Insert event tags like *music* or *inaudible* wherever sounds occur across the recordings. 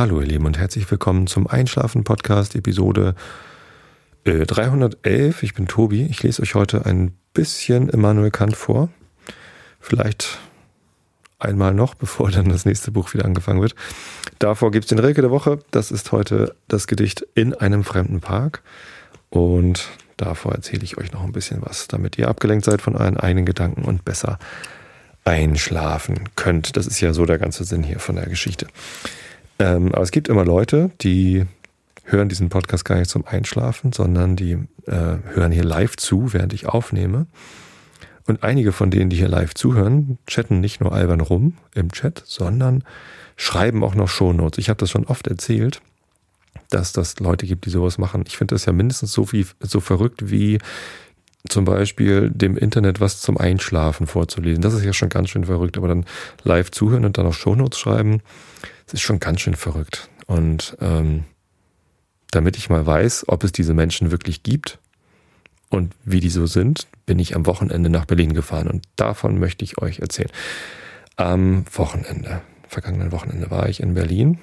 Hallo ihr Lieben und herzlich willkommen zum Einschlafen Podcast Episode äh, 311. Ich bin Tobi. Ich lese euch heute ein bisschen Immanuel Kant vor. Vielleicht einmal noch, *laughs* bevor dann das nächste Buch wieder angefangen wird. Davor gibt es den Rilke der Woche. Das ist heute das Gedicht In einem fremden Park. Und davor erzähle ich euch noch ein bisschen was, damit ihr abgelenkt seid von euren eigenen Gedanken und besser einschlafen könnt. Das ist ja so der ganze Sinn hier von der Geschichte. Ähm, aber es gibt immer Leute, die hören diesen Podcast gar nicht zum Einschlafen, sondern die äh, hören hier live zu, während ich aufnehme. Und einige von denen, die hier live zuhören, chatten nicht nur albern rum im Chat, sondern schreiben auch noch Shownotes. Ich habe das schon oft erzählt, dass das Leute gibt, die sowas machen. Ich finde das ja mindestens so, wie, so verrückt wie zum Beispiel dem Internet was zum Einschlafen vorzulesen. Das ist ja schon ganz schön verrückt, aber dann live zuhören und dann auch Shownotes schreiben, das ist schon ganz schön verrückt. Und ähm, damit ich mal weiß, ob es diese Menschen wirklich gibt und wie die so sind, bin ich am Wochenende nach Berlin gefahren und davon möchte ich euch erzählen. Am Wochenende, vergangenen Wochenende war ich in Berlin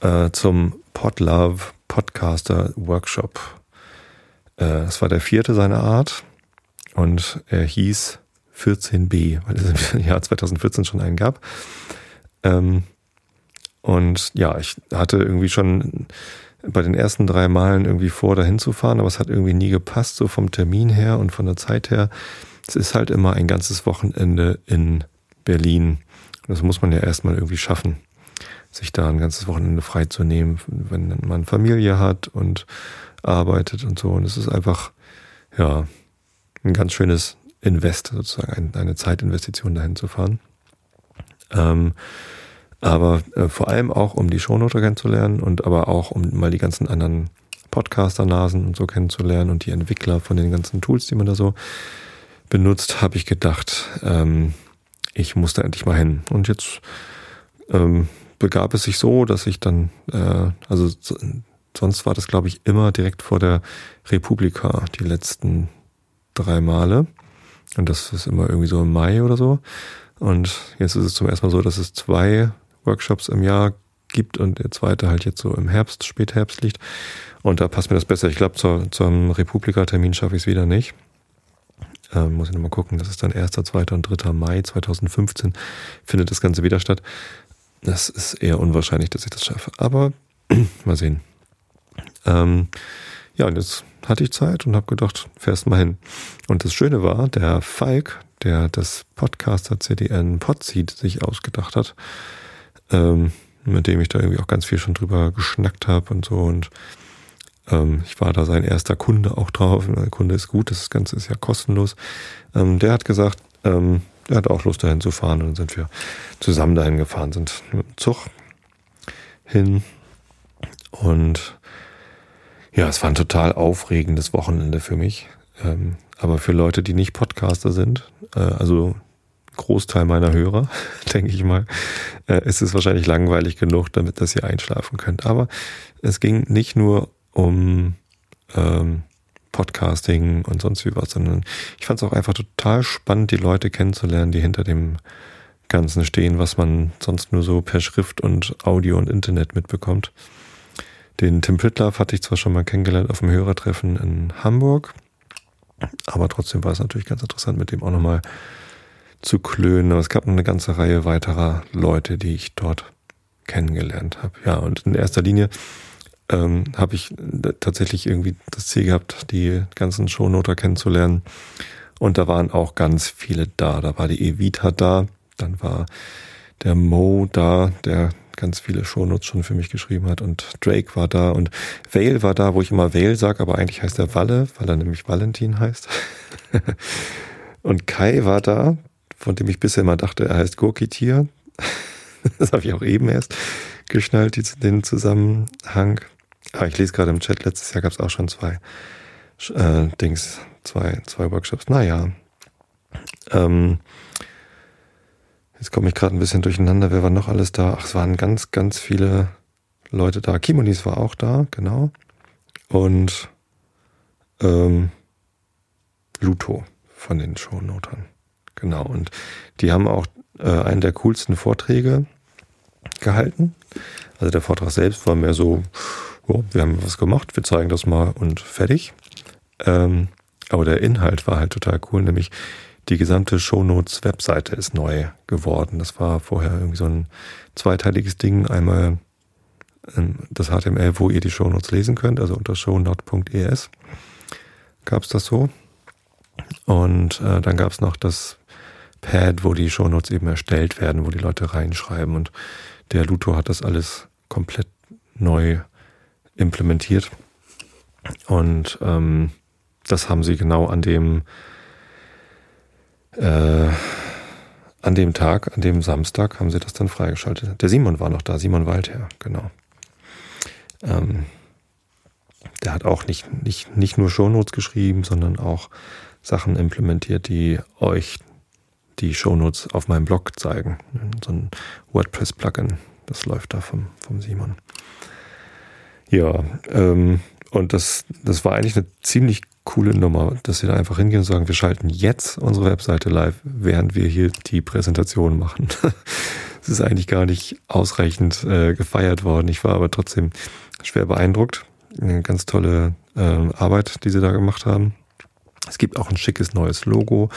äh, zum Podlove Podcaster Workshop äh, war der vierte seiner Art und er hieß 14b, weil es im Jahr 2014 schon einen gab. Ähm, und ja, ich hatte irgendwie schon bei den ersten drei Malen irgendwie vor, dahin zu fahren, aber es hat irgendwie nie gepasst, so vom Termin her und von der Zeit her. Es ist halt immer ein ganzes Wochenende in Berlin. Das muss man ja erstmal irgendwie schaffen, sich da ein ganzes Wochenende freizunehmen, wenn man Familie hat und arbeitet und so. Und es ist einfach, ja, ein ganz schönes Invest, sozusagen, eine Zeitinvestition dahin zu fahren. Ähm, aber äh, vor allem auch, um die Shownote kennenzulernen und aber auch, um mal die ganzen anderen Podcaster-Nasen und so kennenzulernen und die Entwickler von den ganzen Tools, die man da so benutzt, habe ich gedacht, ähm, ich muss da endlich mal hin. Und jetzt ähm, begab es sich so, dass ich dann, äh, also Sonst war das, glaube ich, immer direkt vor der Republika, die letzten drei Male. Und das ist immer irgendwie so im Mai oder so. Und jetzt ist es zum ersten Mal so, dass es zwei Workshops im Jahr gibt und der zweite halt jetzt so im Herbst, Spätherbst liegt. Und da passt mir das besser. Ich glaube, zur, zum Republika-Termin schaffe ich es wieder nicht. Ähm, muss ich nochmal gucken. Das ist dann 1., 2. und 3. Mai 2015 findet das Ganze wieder statt. Das ist eher unwahrscheinlich, dass ich das schaffe. Aber *clears throat* mal sehen. Ähm, ja, und jetzt hatte ich Zeit und habe gedacht, fährst mal hin. Und das Schöne war, der Falk, der das Podcaster CDN Podseed sich ausgedacht hat, ähm, mit dem ich da irgendwie auch ganz viel schon drüber geschnackt habe und so. Und ähm, ich war da sein erster Kunde auch drauf. Der Kunde ist gut, das Ganze ist ja kostenlos. Ähm, der hat gesagt, ähm, er hat auch Lust dahin zu fahren. Und dann sind wir zusammen dahin gefahren, sind mit dem Zug hin und ja, es war ein total aufregendes Wochenende für mich. Ähm, aber für Leute, die nicht Podcaster sind, äh, also Großteil meiner Hörer, *laughs* denke ich mal, äh, ist es wahrscheinlich langweilig genug, damit dass ihr einschlafen könnt. Aber es ging nicht nur um ähm, Podcasting und sonst wie was, sondern ich fand es auch einfach total spannend, die Leute kennenzulernen, die hinter dem Ganzen stehen, was man sonst nur so per Schrift und Audio und Internet mitbekommt. Den Tim Pritlaff hatte ich zwar schon mal kennengelernt auf dem Hörertreffen in Hamburg, aber trotzdem war es natürlich ganz interessant, mit dem auch nochmal zu klönen. Aber es gab noch eine ganze Reihe weiterer Leute, die ich dort kennengelernt habe. Ja, und in erster Linie ähm, habe ich tatsächlich irgendwie das Ziel gehabt, die ganzen Shownoter kennenzulernen. Und da waren auch ganz viele da. Da war die Evita da, dann war der Mo da, der ganz viele Shownotes schon für mich geschrieben hat und Drake war da und Vale war da, wo ich immer Vale sage, aber eigentlich heißt er Walle, weil er nämlich Valentin heißt. *laughs* und Kai war da, von dem ich bisher immer dachte, er heißt Gurkitier. *laughs* das habe ich auch eben erst geschnallt, den Zusammenhang. Aber ich lese gerade im Chat, letztes Jahr gab es auch schon zwei äh, Dings, zwei, zwei Workshops. Naja. Ähm, Jetzt komme ich gerade ein bisschen durcheinander. Wer war noch alles da? Ach, es waren ganz, ganz viele Leute da. Kimonis war auch da, genau. Und ähm, Luto von den Shownotern. Genau. Und die haben auch äh, einen der coolsten Vorträge gehalten. Also der Vortrag selbst war mehr so, oh, wir haben was gemacht, wir zeigen das mal und fertig. Ähm, aber der Inhalt war halt total cool, nämlich die gesamte Shownotes-Webseite ist neu geworden. Das war vorher irgendwie so ein zweiteiliges Ding. Einmal ähm, das HTML, wo ihr die Shownotes lesen könnt, also unter shownote.es gab es das so. Und äh, dann gab es noch das Pad, wo die Shownotes eben erstellt werden, wo die Leute reinschreiben. Und der Luto hat das alles komplett neu implementiert. Und ähm, das haben sie genau an dem äh, an dem Tag, an dem Samstag, haben sie das dann freigeschaltet. Der Simon war noch da, Simon Waldherr, genau. Ähm, der hat auch nicht, nicht, nicht nur Shownotes geschrieben, sondern auch Sachen implementiert, die euch die Shownotes auf meinem Blog zeigen. So ein WordPress-Plugin, das läuft da vom, vom Simon. Ja, ähm, und das, das war eigentlich eine ziemlich coole Nummer, dass sie da einfach hingehen und sagen, wir schalten jetzt unsere Webseite live, während wir hier die Präsentation machen. *laughs* Es ist eigentlich gar nicht ausreichend äh, gefeiert worden. Ich war aber trotzdem schwer beeindruckt. Eine ganz tolle äh, Arbeit, die sie da gemacht haben. Es gibt auch ein schickes neues Logo.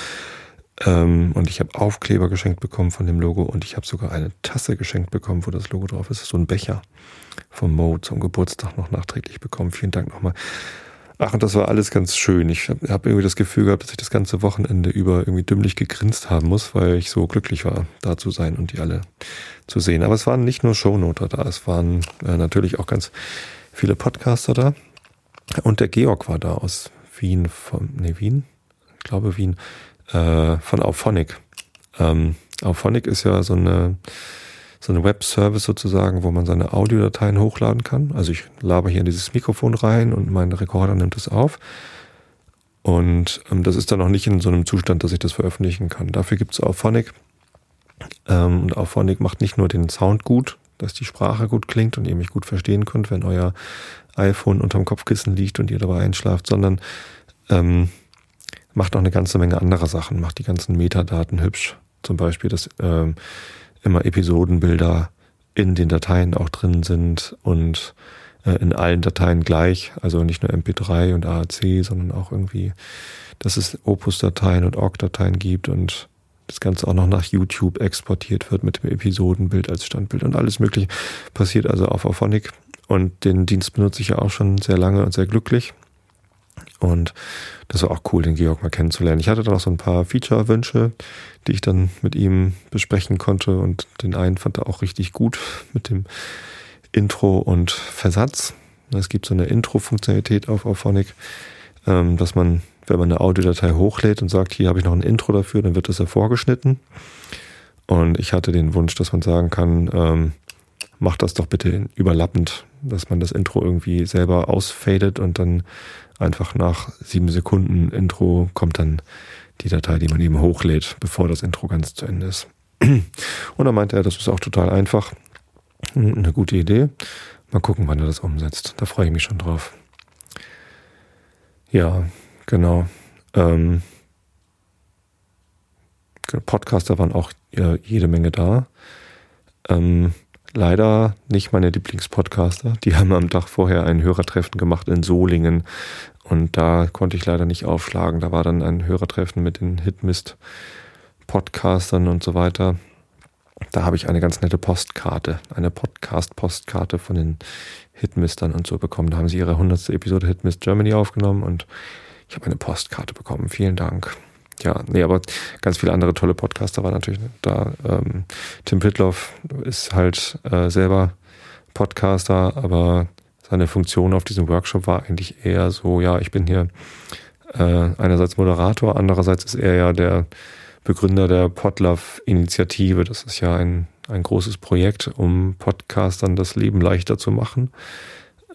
Ähm, und ich habe Aufkleber geschenkt bekommen von dem Logo und ich habe sogar eine Tasse geschenkt bekommen, wo das Logo drauf ist. So ein Becher vom Mo zum Geburtstag noch nachträglich bekommen. Vielen Dank nochmal. Ach, und das war alles ganz schön. Ich habe hab irgendwie das Gefühl gehabt, dass ich das ganze Wochenende über irgendwie dümmlich gegrinst haben muss, weil ich so glücklich war, da zu sein und die alle zu sehen. Aber es waren nicht nur Shownoter da, es waren äh, natürlich auch ganz viele Podcaster da. Und der Georg war da aus Wien, von, nee, Wien? Ich glaube Wien, äh, von Auphonic. Ähm, Auphonic ist ja so eine so ein Web-Service sozusagen, wo man seine Audiodateien hochladen kann. Also ich laber hier in dieses Mikrofon rein und mein Rekorder nimmt es auf. Und ähm, das ist dann noch nicht in so einem Zustand, dass ich das veröffentlichen kann. Dafür gibt es Auphonic. Ähm, und Auphonic macht nicht nur den Sound gut, dass die Sprache gut klingt und ihr mich gut verstehen könnt, wenn euer iPhone unterm Kopfkissen liegt und ihr dabei einschlaft, sondern ähm, macht auch eine ganze Menge anderer Sachen, macht die ganzen Metadaten hübsch. Zum Beispiel, dass ähm, immer Episodenbilder in den Dateien auch drin sind und äh, in allen Dateien gleich, also nicht nur MP3 und AAC, sondern auch irgendwie, dass es Opus-Dateien und OGG-Dateien gibt und das Ganze auch noch nach YouTube exportiert wird mit dem Episodenbild als Standbild und alles mögliche passiert also auf Auphonic und den Dienst benutze ich ja auch schon sehr lange und sehr glücklich. Und das war auch cool, den Georg mal kennenzulernen. Ich hatte da noch so ein paar Feature-Wünsche, die ich dann mit ihm besprechen konnte. Und den einen fand er auch richtig gut *laughs* mit dem Intro und Versatz. Es gibt so eine Intro-Funktionalität auf Auphonic, ähm, dass man, wenn man eine Audiodatei hochlädt und sagt, hier habe ich noch ein Intro dafür, dann wird das hervorgeschnitten. Und ich hatte den Wunsch, dass man sagen kann, ähm, mach das doch bitte überlappend, dass man das Intro irgendwie selber ausfadet und dann einfach nach sieben Sekunden Intro kommt dann die Datei, die man eben hochlädt, bevor das Intro ganz zu Ende ist. *clears throat* Und dann meinte er, das ist auch total einfach. Eine gute Idee. Mal gucken, wann er das umsetzt. Da freue ich mich schon drauf. Ja, genau. Ähm, Podcaster waren auch äh, jede Menge da. Ähm, leider nicht meine Lieblingspodcaster. Die haben am Tag vorher ein Hörertreffen gemacht in Solingen und da konnte ich leider nicht aufschlagen. Da war dann ein Hörertreffen mit den Hitmist-Podcastern und so weiter. Da habe ich eine ganz nette Postkarte, eine Podcast-Postkarte von den Hitmistern und so bekommen. Da haben sie ihre 100. Episode Hitmist Germany aufgenommen und ich habe eine Postkarte bekommen. Vielen Dank. Ja, nee, aber ganz viele andere tolle Podcaster waren natürlich da. Ähm, Tim Pitloff ist halt äh, selber Podcaster, aber seine Funktion auf diesem Workshop war eigentlich eher so, ja, ich bin hier äh, einerseits Moderator, andererseits ist er ja der Begründer der Podlove-Initiative. Das ist ja ein, ein großes Projekt, um Podcastern das Leben leichter zu machen.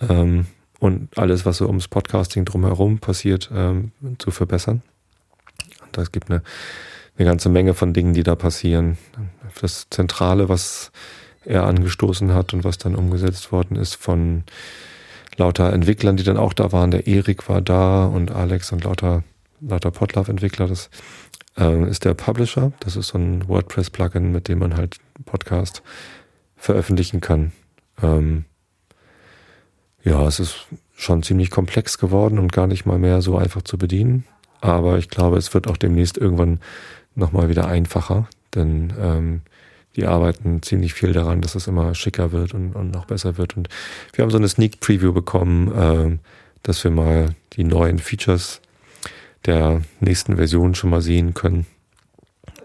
Ähm, und alles, was so ums Podcasting drumherum passiert, ähm, zu verbessern. Und es gibt eine, eine ganze Menge von Dingen, die da passieren. Das Zentrale, was er angestoßen hat und was dann umgesetzt worden ist von lauter Entwicklern, die dann auch da waren. Der Erik war da und Alex und lauter, lauter Podlove-Entwickler. Das äh, ist der Publisher. Das ist so ein WordPress-Plugin, mit dem man halt Podcast veröffentlichen kann. Ähm, ja, es ist schon ziemlich komplex geworden und gar nicht mal mehr so einfach zu bedienen. Aber ich glaube, es wird auch demnächst irgendwann nochmal wieder einfacher, denn ähm, die arbeiten ziemlich viel daran, dass es immer schicker wird und, und noch besser wird. Und wir haben so eine Sneak Preview bekommen, äh, dass wir mal die neuen Features der nächsten Version schon mal sehen können.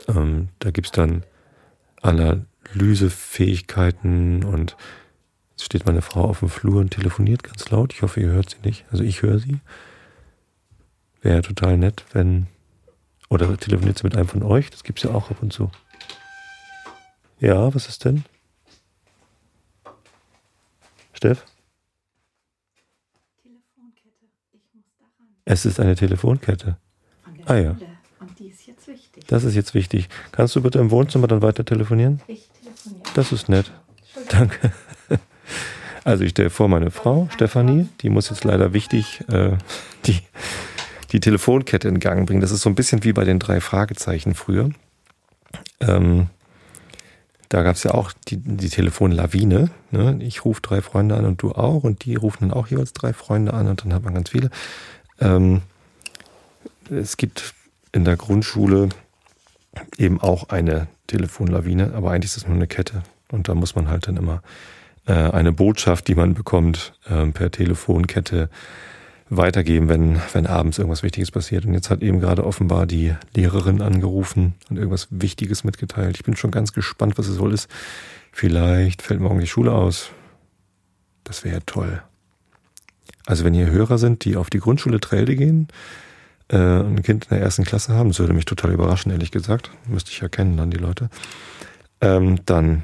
Ähm, da gibt's dann Analysefähigkeiten und jetzt steht meine Frau auf dem Flur und telefoniert ganz laut. Ich hoffe, ihr hört sie nicht. Also ich höre sie. Wäre total nett, wenn. Oder telefoniert sie mit einem von euch? Das gibt's ja auch ab und zu. Ja, was ist denn? Steff? Telefonkette. Ich muss daran. Es ist eine Telefonkette. ah ja. Und die ist jetzt wichtig. Das ist jetzt wichtig. Kannst du bitte im Wohnzimmer dann weiter telefonieren? Ich telefoniere. Das ist nett. Danke. Also ich stelle vor, meine Frau, Stefanie, die muss jetzt leider wichtig äh, die, die Telefonkette in Gang bringen. Das ist so ein bisschen wie bei den drei Fragezeichen früher. Ähm, da gab es ja auch die, die Telefonlawine. Ne? Ich rufe drei Freunde an und du auch und die rufen dann auch jeweils drei Freunde an und dann hat man ganz viele. Ähm, es gibt in der Grundschule eben auch eine Telefonlawine, aber eigentlich ist es nur eine Kette und da muss man halt dann immer äh, eine Botschaft, die man bekommt, äh, per Telefonkette weitergeben, wenn, wenn abends irgendwas Wichtiges passiert. Und jetzt hat eben gerade offenbar die Lehrerin angerufen und irgendwas Wichtiges mitgeteilt. Ich bin schon ganz gespannt, was es wohl ist. Vielleicht fällt morgen die Schule aus. Das wäre toll. Also wenn hier Hörer sind, die auf die Grundschule Trelde gehen äh, und ein Kind in der ersten Klasse haben, das würde mich total überraschen, ehrlich gesagt. Müsste ich ja kennen dann die Leute. Ähm, dann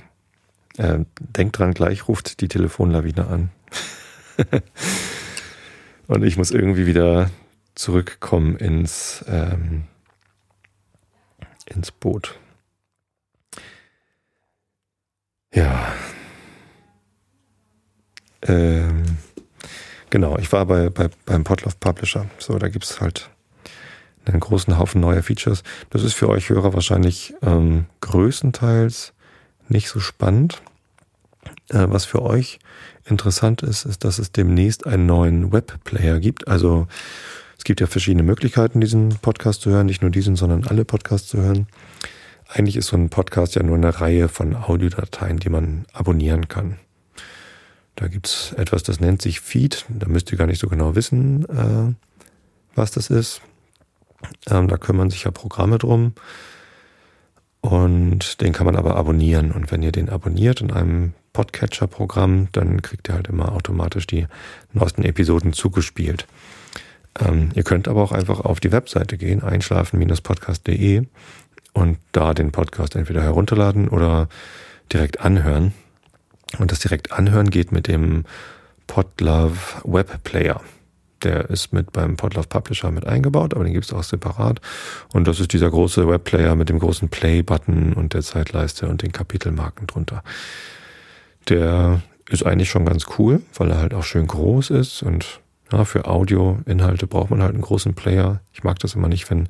äh, denkt dran, gleich ruft die Telefonlawine an. *laughs* Und ich muss irgendwie wieder zurückkommen ins, ähm, ins Boot. Ja. Ähm, genau, ich war bei, bei, beim Potloff Publisher. So, da gibt es halt einen großen Haufen neuer Features. Das ist für euch Hörer wahrscheinlich ähm, größtenteils nicht so spannend. Äh, was für euch interessant ist, ist, dass es demnächst einen neuen Webplayer gibt. Also es gibt ja verschiedene Möglichkeiten, diesen Podcast zu hören, nicht nur diesen, sondern alle Podcasts zu hören. Eigentlich ist so ein Podcast ja nur eine Reihe von Audiodateien, die man abonnieren kann. Da gibt's etwas, das nennt sich Feed. Da müsst ihr gar nicht so genau wissen, äh, was das ist. Ähm, da kümmern sich ja Programme drum. Und den kann man aber abonnieren. Und wenn ihr den abonniert in einem Podcatcher-Programm, dann kriegt ihr halt immer automatisch die neuesten Episoden zugespielt. Ähm, ihr könnt aber auch einfach auf die Webseite gehen, einschlafen-podcast.de und da den Podcast entweder herunterladen oder direkt anhören. Und das direkt anhören geht mit dem Podlove Web Player. Der ist mit beim Podlove Publisher mit eingebaut, aber den gibt es auch separat. Und das ist dieser große Webplayer mit dem großen Play-Button und der Zeitleiste und den Kapitelmarken drunter. Der ist eigentlich schon ganz cool, weil er halt auch schön groß ist und ja, für Audio-Inhalte braucht man halt einen großen Player. Ich mag das immer nicht, wenn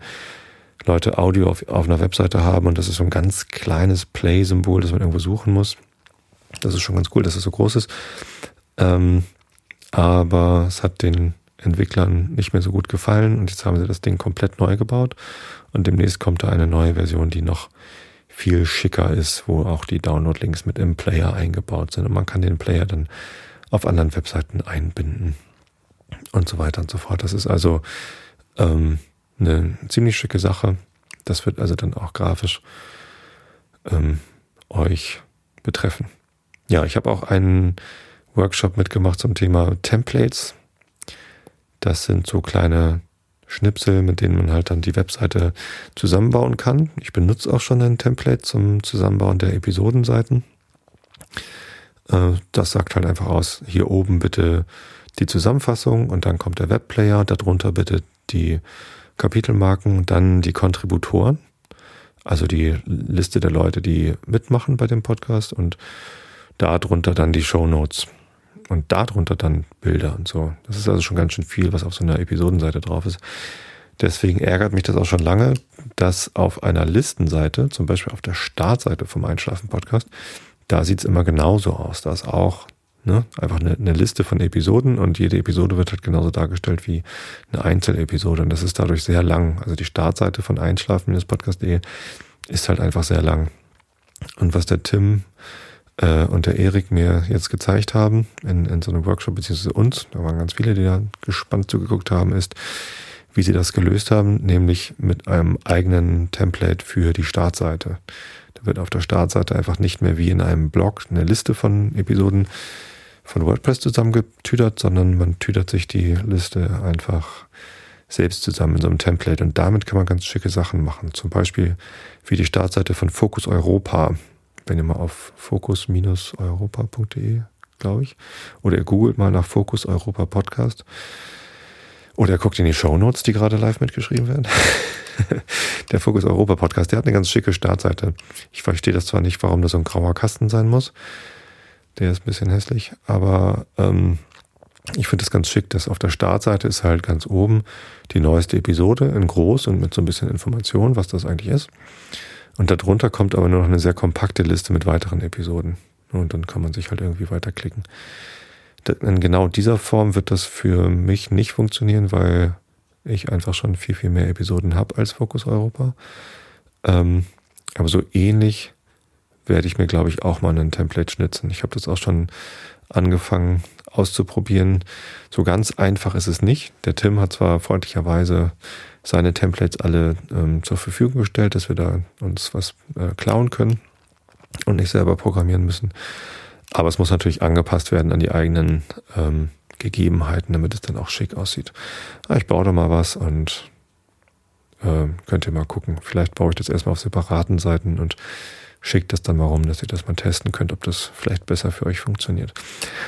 Leute Audio auf, auf einer Webseite haben und das ist so ein ganz kleines Play-Symbol, das man irgendwo suchen muss. Das ist schon ganz cool, dass es so groß ist. Ähm, aber es hat den Entwicklern nicht mehr so gut gefallen und jetzt haben sie das Ding komplett neu gebaut und demnächst kommt da eine neue Version, die noch viel schicker ist, wo auch die Download-Links mit im Player eingebaut sind und man kann den Player dann auf anderen Webseiten einbinden und so weiter und so fort. Das ist also ähm, eine ziemlich schicke Sache. Das wird also dann auch grafisch ähm, euch betreffen. Ja, ich habe auch einen Workshop mitgemacht zum Thema Templates. Das sind so kleine Schnipsel, mit denen man halt dann die Webseite zusammenbauen kann. Ich benutze auch schon ein Template zum Zusammenbauen der Episodenseiten. Äh, das sagt halt einfach aus, hier oben bitte die Zusammenfassung und dann kommt der Webplayer, darunter bitte die Kapitelmarken, dann die Kontributoren, also die Liste der Leute, die mitmachen bei dem Podcast und darunter dann die Show Notes und darunter dann Bilder und so. Das ist also schon ganz schön viel, was auf so einer Episodenseite drauf ist. Deswegen ärgert mich das auch schon lange, dass auf einer Listenseite, zum Beispiel auf der Startseite vom Einschlafen-Podcast, da sieht es immer genauso aus. Da ist auch ne, einfach eine, eine, Liste von Episoden und jede Episode wird halt genauso dargestellt wie eine Einzelepisode. Und das ist dadurch sehr lang. Also die Startseite von einschlafen-podcast.de ist halt einfach sehr lang. Und was der Tim äh, und der Erik mir jetzt gezeigt haben in, in so einem Workshop, beziehungsweise uns, da waren ganz viele, die da gespannt zugeguckt haben, ist, wie sie das gelöst haben, nämlich mit einem eigenen Template für die Startseite. Da wird auf der Startseite einfach nicht mehr wie in einem Blog eine Liste von Episoden von WordPress zusammengetütert, sondern man tütert sich die Liste einfach selbst zusammen in so einem Template und damit kann man ganz schicke Sachen machen. Zum Beispiel wie die Startseite von Focus Europa. Wenn ihr mal auf focus-europa.de, glaube ich, oder ihr googelt mal nach Focus Europa Podcast oder ihr guckt in die Show Notes, die gerade live mitgeschrieben werden. *laughs* der Focus Europa Podcast, der hat eine ganz schicke Startseite. Ich verstehe das zwar nicht, warum das so ein grauer Kasten sein muss. Der ist ein bisschen hässlich, aber ähm, ich finde es ganz schick, dass auf der Startseite ist halt ganz oben die neueste Episode in groß und mit so ein bisschen Information, was das eigentlich ist. Und darunter kommt aber nur noch eine sehr kompakte Liste mit weiteren Episoden. Und dann kann man sich halt irgendwie weiterklicken. In genau dieser Form wird das für mich nicht funktionieren, weil ich einfach schon viel, viel mehr Episoden habe als Focus Europa. Ähm, aber so ähnlich werde ich mir, glaube ich, auch mal ein Template schnitzen. Ich habe das auch schon angefangen auszuprobieren. So ganz einfach ist es nicht. Der Tim hat zwar freundlicherweise seine Templates alle ähm, zur Verfügung gestellt, dass wir da uns was äh, klauen können und nicht selber programmieren müssen. Aber es muss natürlich angepasst werden an die eigenen ähm, Gegebenheiten, damit es dann auch schick aussieht. Ah, ich baue da mal was und äh, könnt ihr mal gucken. Vielleicht baue ich das erstmal auf separaten Seiten und schickt das dann mal rum, dass ihr das mal testen könnt, ob das vielleicht besser für euch funktioniert.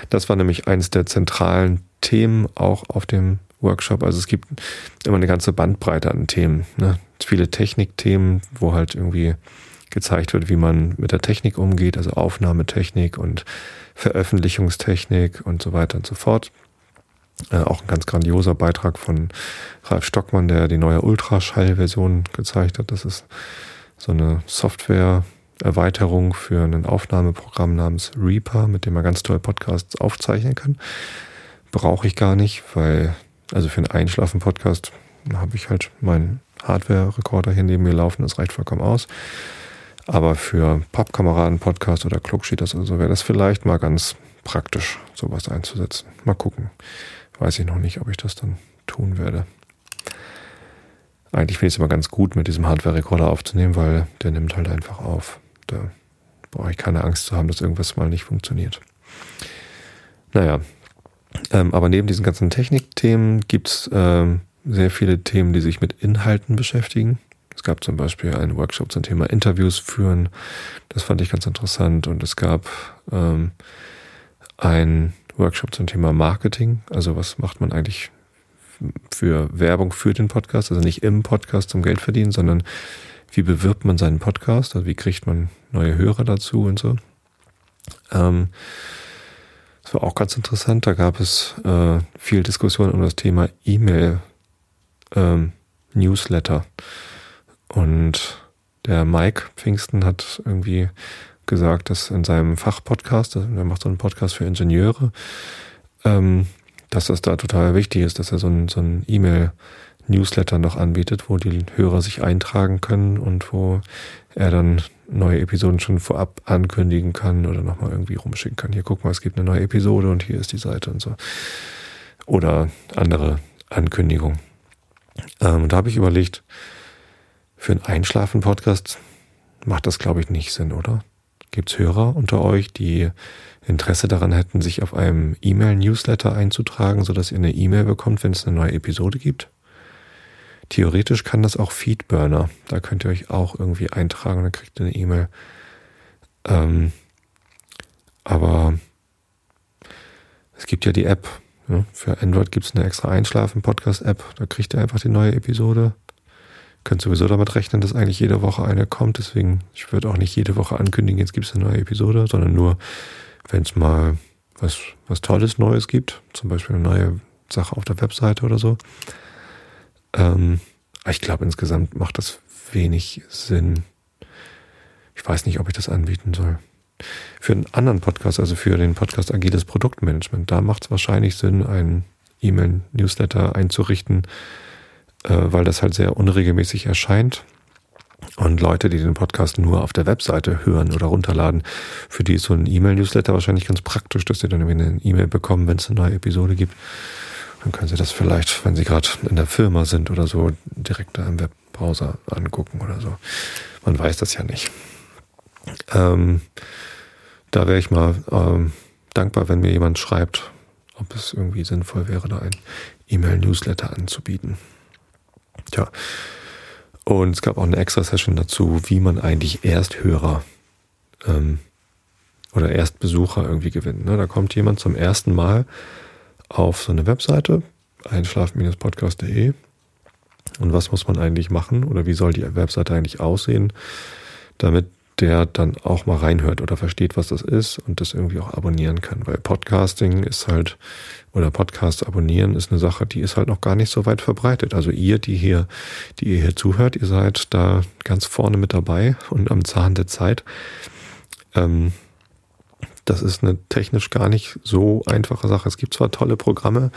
Das war nämlich eines der zentralen Themen auch auf dem Workshop. Also es gibt immer eine ganze Bandbreite an Themen. Ne? Viele Technikthemen, wo halt irgendwie gezeigt wird, wie man mit der Technik umgeht, also Aufnahmetechnik und Veröffentlichungstechnik und so weiter und so fort. Äh, auch ein ganz grandioser Beitrag von Ralf Stockmann, der die neue Ultraschall-Version gezeigt hat. Das ist so eine Software-Erweiterung für ein Aufnahmeprogramm namens Reaper, mit dem man ganz toll Podcasts aufzeichnen kann. Brauche ich gar nicht, weil, also für einen Einschlafen-Podcast habe ich halt meinen Hardware-Rekorder hier neben mir laufen, das reicht vollkommen aus. Aber für Pappkameraden-Podcast oder Klugschieders oder so wäre das vielleicht mal ganz praktisch, sowas einzusetzen. Mal gucken. Weiß ich noch nicht, ob ich das dann tun werde. Eigentlich finde ich es immer ganz gut, mit diesem Hardware-Rekorder aufzunehmen, weil der nimmt halt einfach auf. Da brauche ich keine Angst zu haben, dass irgendwas mal nicht funktioniert. Naja, ähm, aber neben diesen ganzen Technikthemen gibt es ähm, sehr viele Themen, die sich mit Inhalten beschäftigen. Es gab zum Beispiel einen Workshop zum Thema Interviews führen. Das fand ich ganz interessant. Und es gab ähm, einen Workshop zum Thema Marketing. Also was macht man eigentlich für Werbung für den Podcast? Also nicht im Podcast zum Geld verdienen, sondern wie bewirbt man seinen Podcast? Also wie kriegt man neue Hörer dazu und so. Ähm, das war auch ganz interessant. Da gab es äh, viel Diskussion um das Thema E-Mail ähm, Newsletter. Und der Mike Pfingsten hat irgendwie gesagt, dass in seinem Fachpodcast, er macht so einen Podcast für Ingenieure, ähm, dass das da total wichtig ist, dass er so ein, so ein E-Mail-Newsletter noch anbietet, wo die Hörer sich eintragen können und wo er dann neue Episoden schon vorab ankündigen kann oder nochmal irgendwie rumschicken kann. Hier guck mal, es gibt eine neue Episode und hier ist die Seite und so. Oder andere Ankündigungen. Ähm, da habe ich überlegt, für einen Einschlafen-Podcast macht das, glaube ich, nicht Sinn, oder? Gibt es Hörer unter euch, die Interesse daran hätten, sich auf einem E-Mail-Newsletter einzutragen, sodass ihr eine E-Mail bekommt, wenn es eine neue Episode gibt? Theoretisch kann das auch Feedburner. Da könnt ihr euch auch irgendwie eintragen und dann kriegt ihr eine E-Mail. Ähm, aber es gibt ja die App. Ja? Für Android gibt es eine extra Einschlafen-Podcast-App. Da kriegt ihr einfach die neue Episode könnt sowieso damit rechnen, dass eigentlich jede Woche eine kommt. Deswegen, ich würde auch nicht jede Woche ankündigen, jetzt gibt es eine neue Episode, sondern nur, wenn es mal was, was Tolles Neues gibt, zum Beispiel eine neue Sache auf der Webseite oder so. Ähm, ich glaube, insgesamt macht das wenig Sinn. Ich weiß nicht, ob ich das anbieten soll. für einen anderen Podcast, also für den Podcast Agiles Produktmanagement, da macht es wahrscheinlich Sinn, einen E-Mail-Newsletter einzurichten, äh, weil das halt sehr unregelmäßig erscheint. Und Leute, die den Podcast nur auf der Webseite hören oder runterladen, für die ist so ein E-Mail-Newsletter wahrscheinlich ganz praktisch, dass sie dann irgendwie eine E-Mail bekommen, wenn es eine neue Episode gibt. Dann können sie das vielleicht, wenn sie gerade in der Firma sind oder so, direkt da im Webbrowser angucken oder so. Man weiß das ja nicht. Ähm, da wäre ich mal ähm, dankbar, wenn mir jemand schreibt, ob es irgendwie sinnvoll wäre, da ein E-Mail-Newsletter anzubieten. Tja. Und es gab auch eine extra Session dazu, wie man eigentlich Ersthörer ähm, oder Erstbesucher irgendwie gewinnt. Ne? Da kommt jemand zum ersten Mal auf so eine Webseite, einschlafen-podcast.de. Und was muss man eigentlich machen oder wie soll die Webseite eigentlich aussehen, damit der dann auch mal reinhört oder versteht, was das ist und das irgendwie auch abonnieren kann. Weil Podcasting ist halt, oder Podcast abonnieren ist eine Sache, die ist halt noch gar nicht so weit verbreitet. Also ihr, die hier, die ihr hier zuhört, ihr seid da ganz vorne mit dabei und am Zahn der Zeit. Ähm, das ist eine technisch gar nicht so einfache Sache. Es gibt zwar tolle Programme,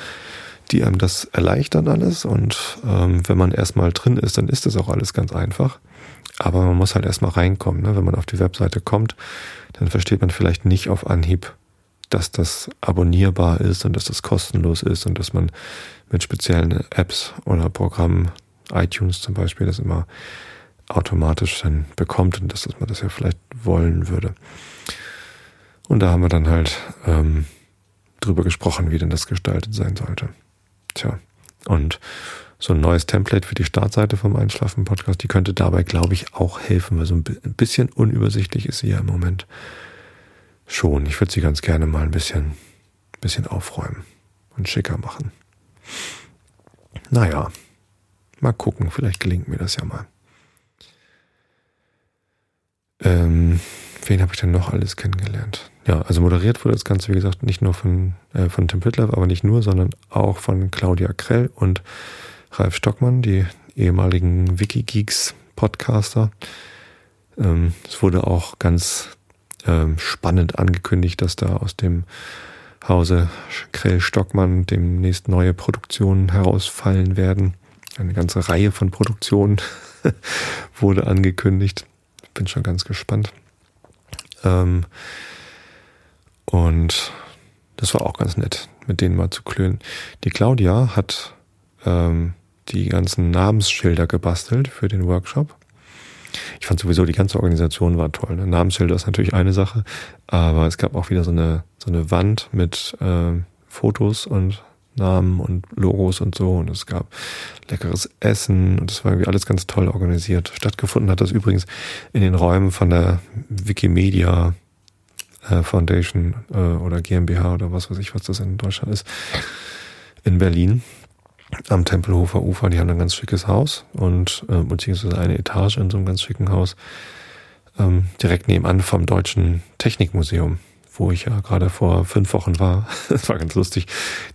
die einem das erleichtern alles und ähm, wenn man erstmal drin ist, dann ist das auch alles ganz einfach. Aber man muss halt erstmal reinkommen. Ne? Wenn man auf die Webseite kommt, dann versteht man vielleicht nicht auf Anhieb, dass das abonnierbar ist und dass das kostenlos ist und dass man mit speziellen Apps oder Programmen, iTunes zum Beispiel, das immer automatisch dann bekommt und dass, man das ja vielleicht wollen würde. Und da haben wir dann halt ähm, drüber gesprochen, wie denn das gestaltet sein sollte. Tja, und so ein neues Template für die Startseite vom Einschlafen-Podcast. Die könnte dabei, glaube ich, auch helfen, weil so ein bisschen unübersichtlich ist sie ja im Moment schon. Ich würde sie ganz gerne mal ein bisschen, bisschen aufräumen und schicker machen. Naja, mal gucken, vielleicht gelingt mir das ja mal. Ähm, wen habe ich denn noch alles kennengelernt? Ja, also moderiert wurde das Ganze, wie gesagt, nicht nur von, äh, von Tim Pritloff, aber nicht nur, sondern auch von Claudia Krell und Ralf Stockmann, die ehemaligen Wikigeeks-Podcaster. Ähm, es wurde auch ganz ähm, spannend angekündigt, dass da aus dem Hause Krell Stockmann demnächst neue Produktionen herausfallen werden. Eine ganze Reihe von Produktionen *laughs* wurde angekündigt. Bin schon ganz gespannt. Ähm, und das war auch ganz nett, mit denen mal zu klönen. Die Claudia hat ähm, die ganzen Namensschilder gebastelt für den Workshop. Ich fand sowieso, die ganze Organisation war toll. Ne? Namensschilder ist natürlich eine Sache, aber es gab auch wieder so eine, so eine Wand mit äh, Fotos und Namen und Logos und so. Und es gab leckeres Essen und es war irgendwie alles ganz toll organisiert. Stattgefunden hat das übrigens in den Räumen von der Wikimedia äh, Foundation äh, oder GmbH oder was weiß ich, was das in Deutschland ist, in Berlin am Tempelhofer Ufer. Die haben ein ganz schickes Haus und äh, beziehungsweise eine Etage in so einem ganz schicken Haus. Ähm, direkt nebenan vom Deutschen Technikmuseum, wo ich ja gerade vor fünf Wochen war. *laughs* Es war ganz lustig,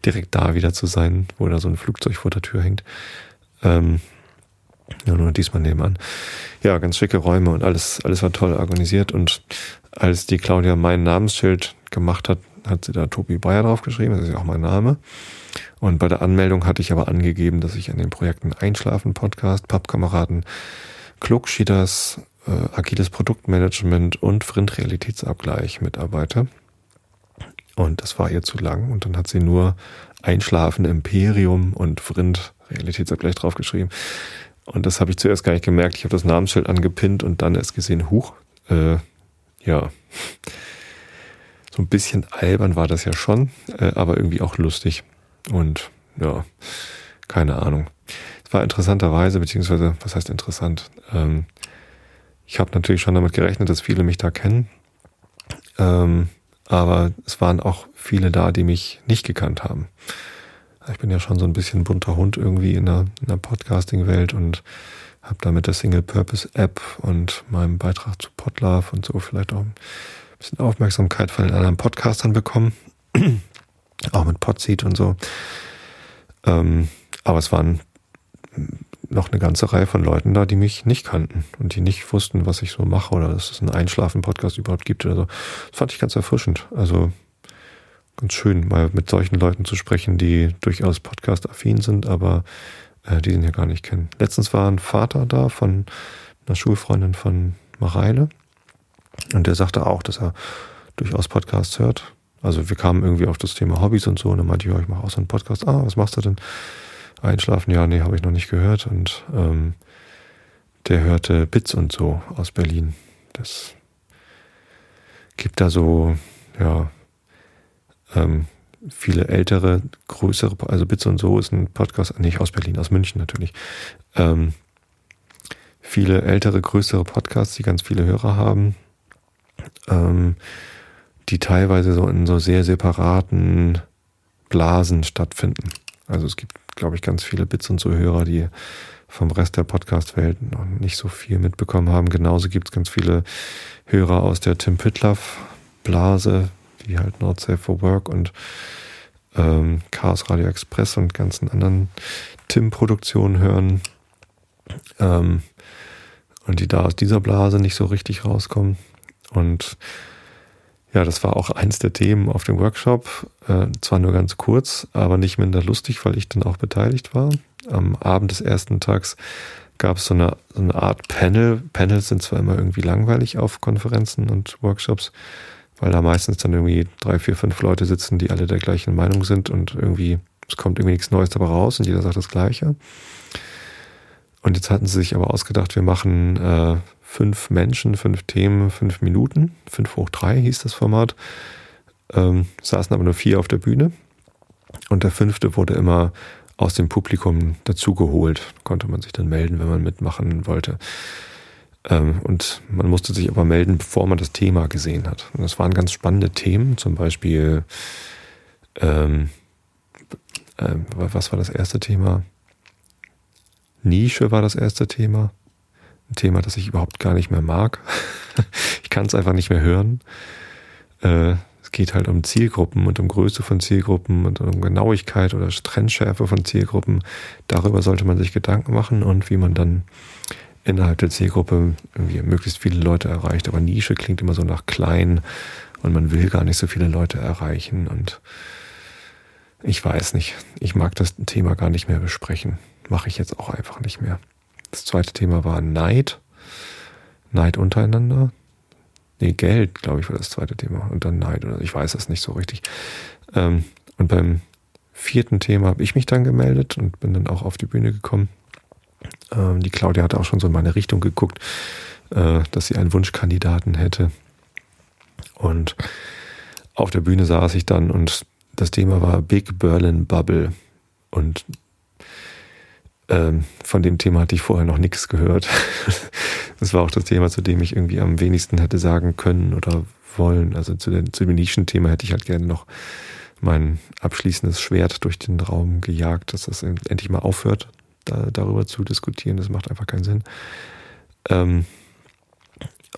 direkt da wieder zu sein, wo da so ein Flugzeug vor der Tür hängt. Ähm, ja, nur diesmal nebenan. Ja, ganz schicke Räume und alles, alles war toll organisiert. Und als die Claudia mein Namensschild gemacht hat, hat sie da Tobi Bayer draufgeschrieben. Das ist ja auch mein Name. Und bei der Anmeldung hatte ich aber angegeben, dass ich an den Projekten Einschlafen Podcast, Pappkameraden, Klugschieders, äh, agiles Produktmanagement und Vrind Realitätsabgleich mitarbeite. Und das war ihr zu lang. Und dann hat sie nur Einschlafen Imperium und Vrind Realitätsabgleich draufgeschrieben. Und das habe ich zuerst gar nicht gemerkt. Ich habe das Namensschild angepinnt und dann erst gesehen, huch, äh, ja. So ein bisschen albern war das ja schon, äh, aber irgendwie auch lustig. Und ja, keine Ahnung. Es war interessanterweise, beziehungsweise, was heißt interessant? Ähm, ich habe natürlich schon damit gerechnet, dass viele mich da kennen. Ähm, aber es waren auch viele da, die mich nicht gekannt haben. Ich bin ja schon so ein bisschen bunter Hund irgendwie in der, in der Podcasting-Welt und habe da mit der Single-Purpose-App und meinem Beitrag zu Podlove und so vielleicht auch ein bisschen Aufmerksamkeit von den anderen Podcastern bekommen. *clears throat* auch mit Podseed und so. Ähm, aber es waren noch eine ganze Reihe von Leuten da, die mich nicht kannten und die nicht wussten, was ich so mache oder dass es einen Einschlafen-Podcast überhaupt gibt oder so. Das fand ich ganz erfrischend. Also ganz schön, mal mit solchen Leuten zu sprechen, die durchaus Podcast-affin sind, aber äh, die den ja gar nicht kennen. Letztens war ein Vater da von einer Schulfreundin von Mareile und der sagte auch, dass er durchaus Podcasts hört. Also wir kamen irgendwie auf das Thema Hobbys und so und dann meinte ich, ja, ich mache auch so einen Podcast. Ah, was machst du denn? Einschlafen? Ja, nee, habe ich noch nicht gehört. Und ähm, der hörte Bits und so aus Berlin. Das gibt da so, ja, ähm, viele ältere, größere, also Bits und so ist ein Podcast, nicht aus Berlin, aus München natürlich. Ähm, viele ältere, größere Podcasts, die ganz viele Hörer haben, ähm, die teilweise so in so sehr separaten Blasen stattfinden. Also es gibt, glaube ich, ganz viele Bits und so Hörer, die vom Rest der Podcast-Welt noch nicht so viel mitbekommen haben. Genauso gibt es ganz viele Hörer aus der Tim Pitlaff-Blase, wie halt Not Safe for Work und ähm, Chaos Radio Express und ganzen anderen Tim-Produktionen hören. Ähm, und die da aus dieser Blase nicht so richtig rauskommen. Und ja, das war auch eins der Themen auf dem Workshop. Äh, zwar nur ganz kurz, aber nicht minder lustig, weil ich dann auch beteiligt war. Am Abend des ersten Tags gab es eine, so eine Art Panel. Panels sind zwar immer irgendwie langweilig auf Konferenzen und Workshops, weil da meistens dann irgendwie drei, vier, fünf Leute sitzen, die alle der gleichen Meinung sind und irgendwie, es kommt irgendwie nichts Neues dabei raus und jeder sagt das Gleiche. Und jetzt hatten sie sich aber ausgedacht, wir machen äh, fünf Menschen, fünf Themen, fünf Minuten. Fünf hoch drei hieß das Format. Ähm, saßen aber nur vier auf der Bühne. Und der fünfte wurde immer aus dem Publikum dazugeholt. Konnte man sich dann melden, wenn man mitmachen wollte. Ähm, und man musste sich aber melden, bevor man das Thema gesehen hat. Und das waren ganz spannende Themen, zum Beispiel, ähm, äh, was war das erste Thema? Nische war das erste Thema. Ein Thema, das ich überhaupt gar nicht mehr mag. *laughs* ich kann es einfach nicht mehr hören. Äh, es geht halt um Zielgruppen und um Größe von Zielgruppen und um Genauigkeit oder Trendschärfe von Zielgruppen. Darüber sollte man sich Gedanken machen und wie man dann innerhalb der Zielgruppe irgendwie möglichst viele Leute erreicht. Aber Nische klingt immer so nach klein und man will gar nicht so viele Leute erreichen und ich weiß nicht. Ich mag das Thema gar nicht mehr besprechen. Mache ich jetzt auch einfach nicht mehr. Das zweite Thema war Neid. Neid untereinander. Nee, Geld, glaube ich, war das zweite Thema. Und dann Neid. Oder ich weiß es nicht so richtig. Ähm, und beim vierten Thema habe ich mich dann gemeldet und bin dann auch auf die Bühne gekommen. Ähm, die Claudia hatte auch schon so in meine Richtung geguckt, äh, dass sie einen Wunschkandidaten hätte. Und auf der Bühne saß ich dann und das Thema war Big Berlin Bubble. Und ähm, von dem Thema hatte ich vorher noch nichts gehört. *laughs* das war auch das Thema, zu dem ich irgendwie am wenigsten hätte sagen können oder wollen. Also zu, den, zu dem Nischenthema hätte ich halt gerne noch mein abschließendes Schwert durch den Raum gejagt, dass das endlich mal aufhört, da, darüber zu diskutieren. Das macht einfach keinen Sinn. Ähm,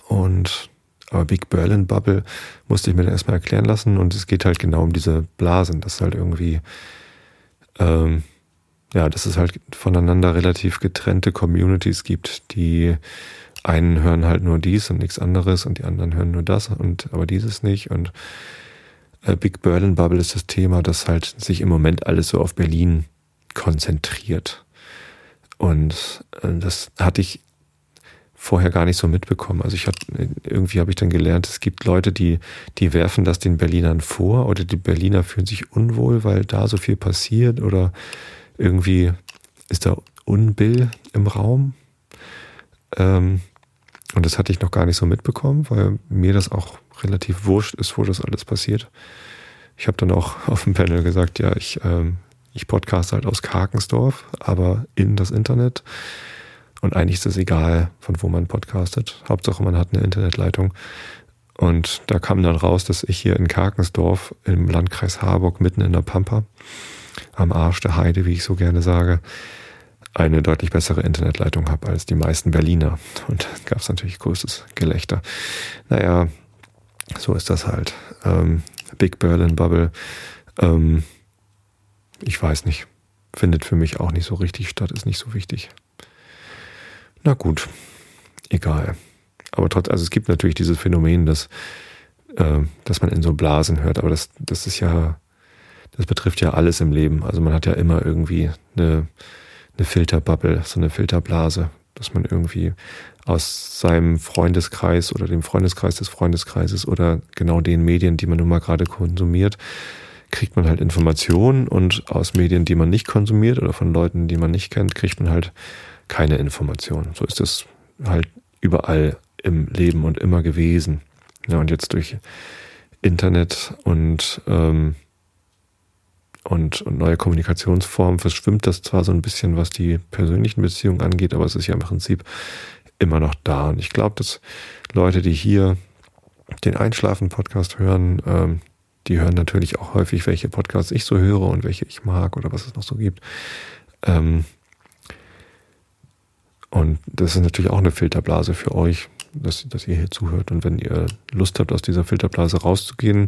und aber Big Berlin Bubble musste ich mir dann erstmal erklären lassen und es geht halt genau um diese Blasen, dass halt irgendwie ähm, ja, dass es halt voneinander relativ getrennte Communities gibt, die einen hören halt nur dies und nichts anderes und die anderen hören nur das und aber dieses nicht und äh, Big Berlin Bubble ist das Thema, das halt sich im Moment alles so auf Berlin konzentriert. Und äh, das hatte ich vorher gar nicht so mitbekommen. Also ich habe irgendwie habe ich dann gelernt, es gibt Leute, die die werfen das den Berlinern vor oder die Berliner fühlen sich unwohl, weil da so viel passiert oder irgendwie ist da Unbill im Raum. Ähm, und das hatte ich noch gar nicht so mitbekommen, weil mir das auch relativ wurscht ist, wo das alles passiert. Ich habe dann auch *laughs* auf dem Panel gesagt, ja, ich, ähm, ich podcaste halt aus Karkensdorf, aber in das Internet. Und eigentlich ist es egal, von wo man podcastet. Hauptsache, man hat eine Internetleitung. Und da kam dann raus, dass ich hier in Karkensdorf im Landkreis Harburg mitten in der Pampa am Arsch der Heide, wie ich so gerne sage, eine deutlich bessere Internetleitung habe als die meisten Berliner. Und da gab es natürlich großes Gelächter. Naja, so ist das halt. Ähm, Big Berlin Bubble. Ähm, ich weiß nicht. Findet für mich auch nicht so richtig statt, ist nicht so wichtig. Na gut, egal. Aber trotzdem, also es gibt natürlich dieses Phänomen, dass, äh, dass man in so Blasen hört, aber das, das ist ja, das betrifft ja alles im Leben. Also man hat ja immer irgendwie eine, eine Filterbubble, so eine Filterblase, dass man irgendwie aus seinem Freundeskreis oder dem Freundeskreis des Freundeskreises oder genau den Medien, die man nun mal gerade konsumiert, kriegt man halt Informationen und aus Medien, die man nicht konsumiert oder von Leuten, die man nicht kennt, kriegt man halt keine Informationen. So ist es halt überall im Leben und immer gewesen. Ja, und jetzt durch Internet und, ähm, und, und neue Kommunikationsformen verschwimmt das zwar so ein bisschen, was die persönlichen Beziehungen angeht, aber es ist ja im Prinzip immer noch da. Und ich glaube, dass Leute, die hier den Einschlafen-Podcast hören, ähm, die hören natürlich auch häufig, welche Podcasts ich so höre und welche ich mag oder was es noch so gibt. Ähm, und das ist natürlich auch eine Filterblase für euch, dass, dass ihr hier zuhört. Und wenn ihr Lust habt, aus dieser Filterblase rauszugehen,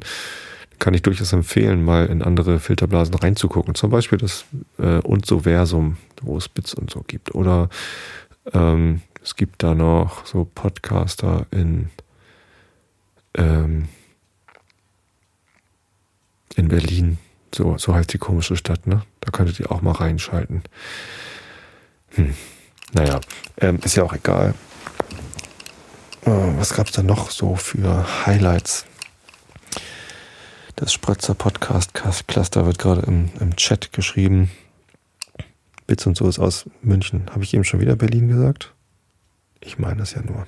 kann ich durchaus empfehlen, mal in andere Filterblasen reinzugucken. Zum Beispiel das äh, und so Versum, wo es Bits und so gibt. Oder ähm, es gibt da noch so Podcaster in ähm, in Berlin. So, so heißt die komische Stadt, ne? Da könntet ihr auch mal reinschalten. Hm. Naja, ähm, ist ja auch egal. Äh, was gab es da noch so für Highlights? Das Spratzer Podcast Cluster wird gerade im, im Chat geschrieben. Bits und so ist aus München. Habe ich eben schon wieder Berlin gesagt? Ich meine das ja nur.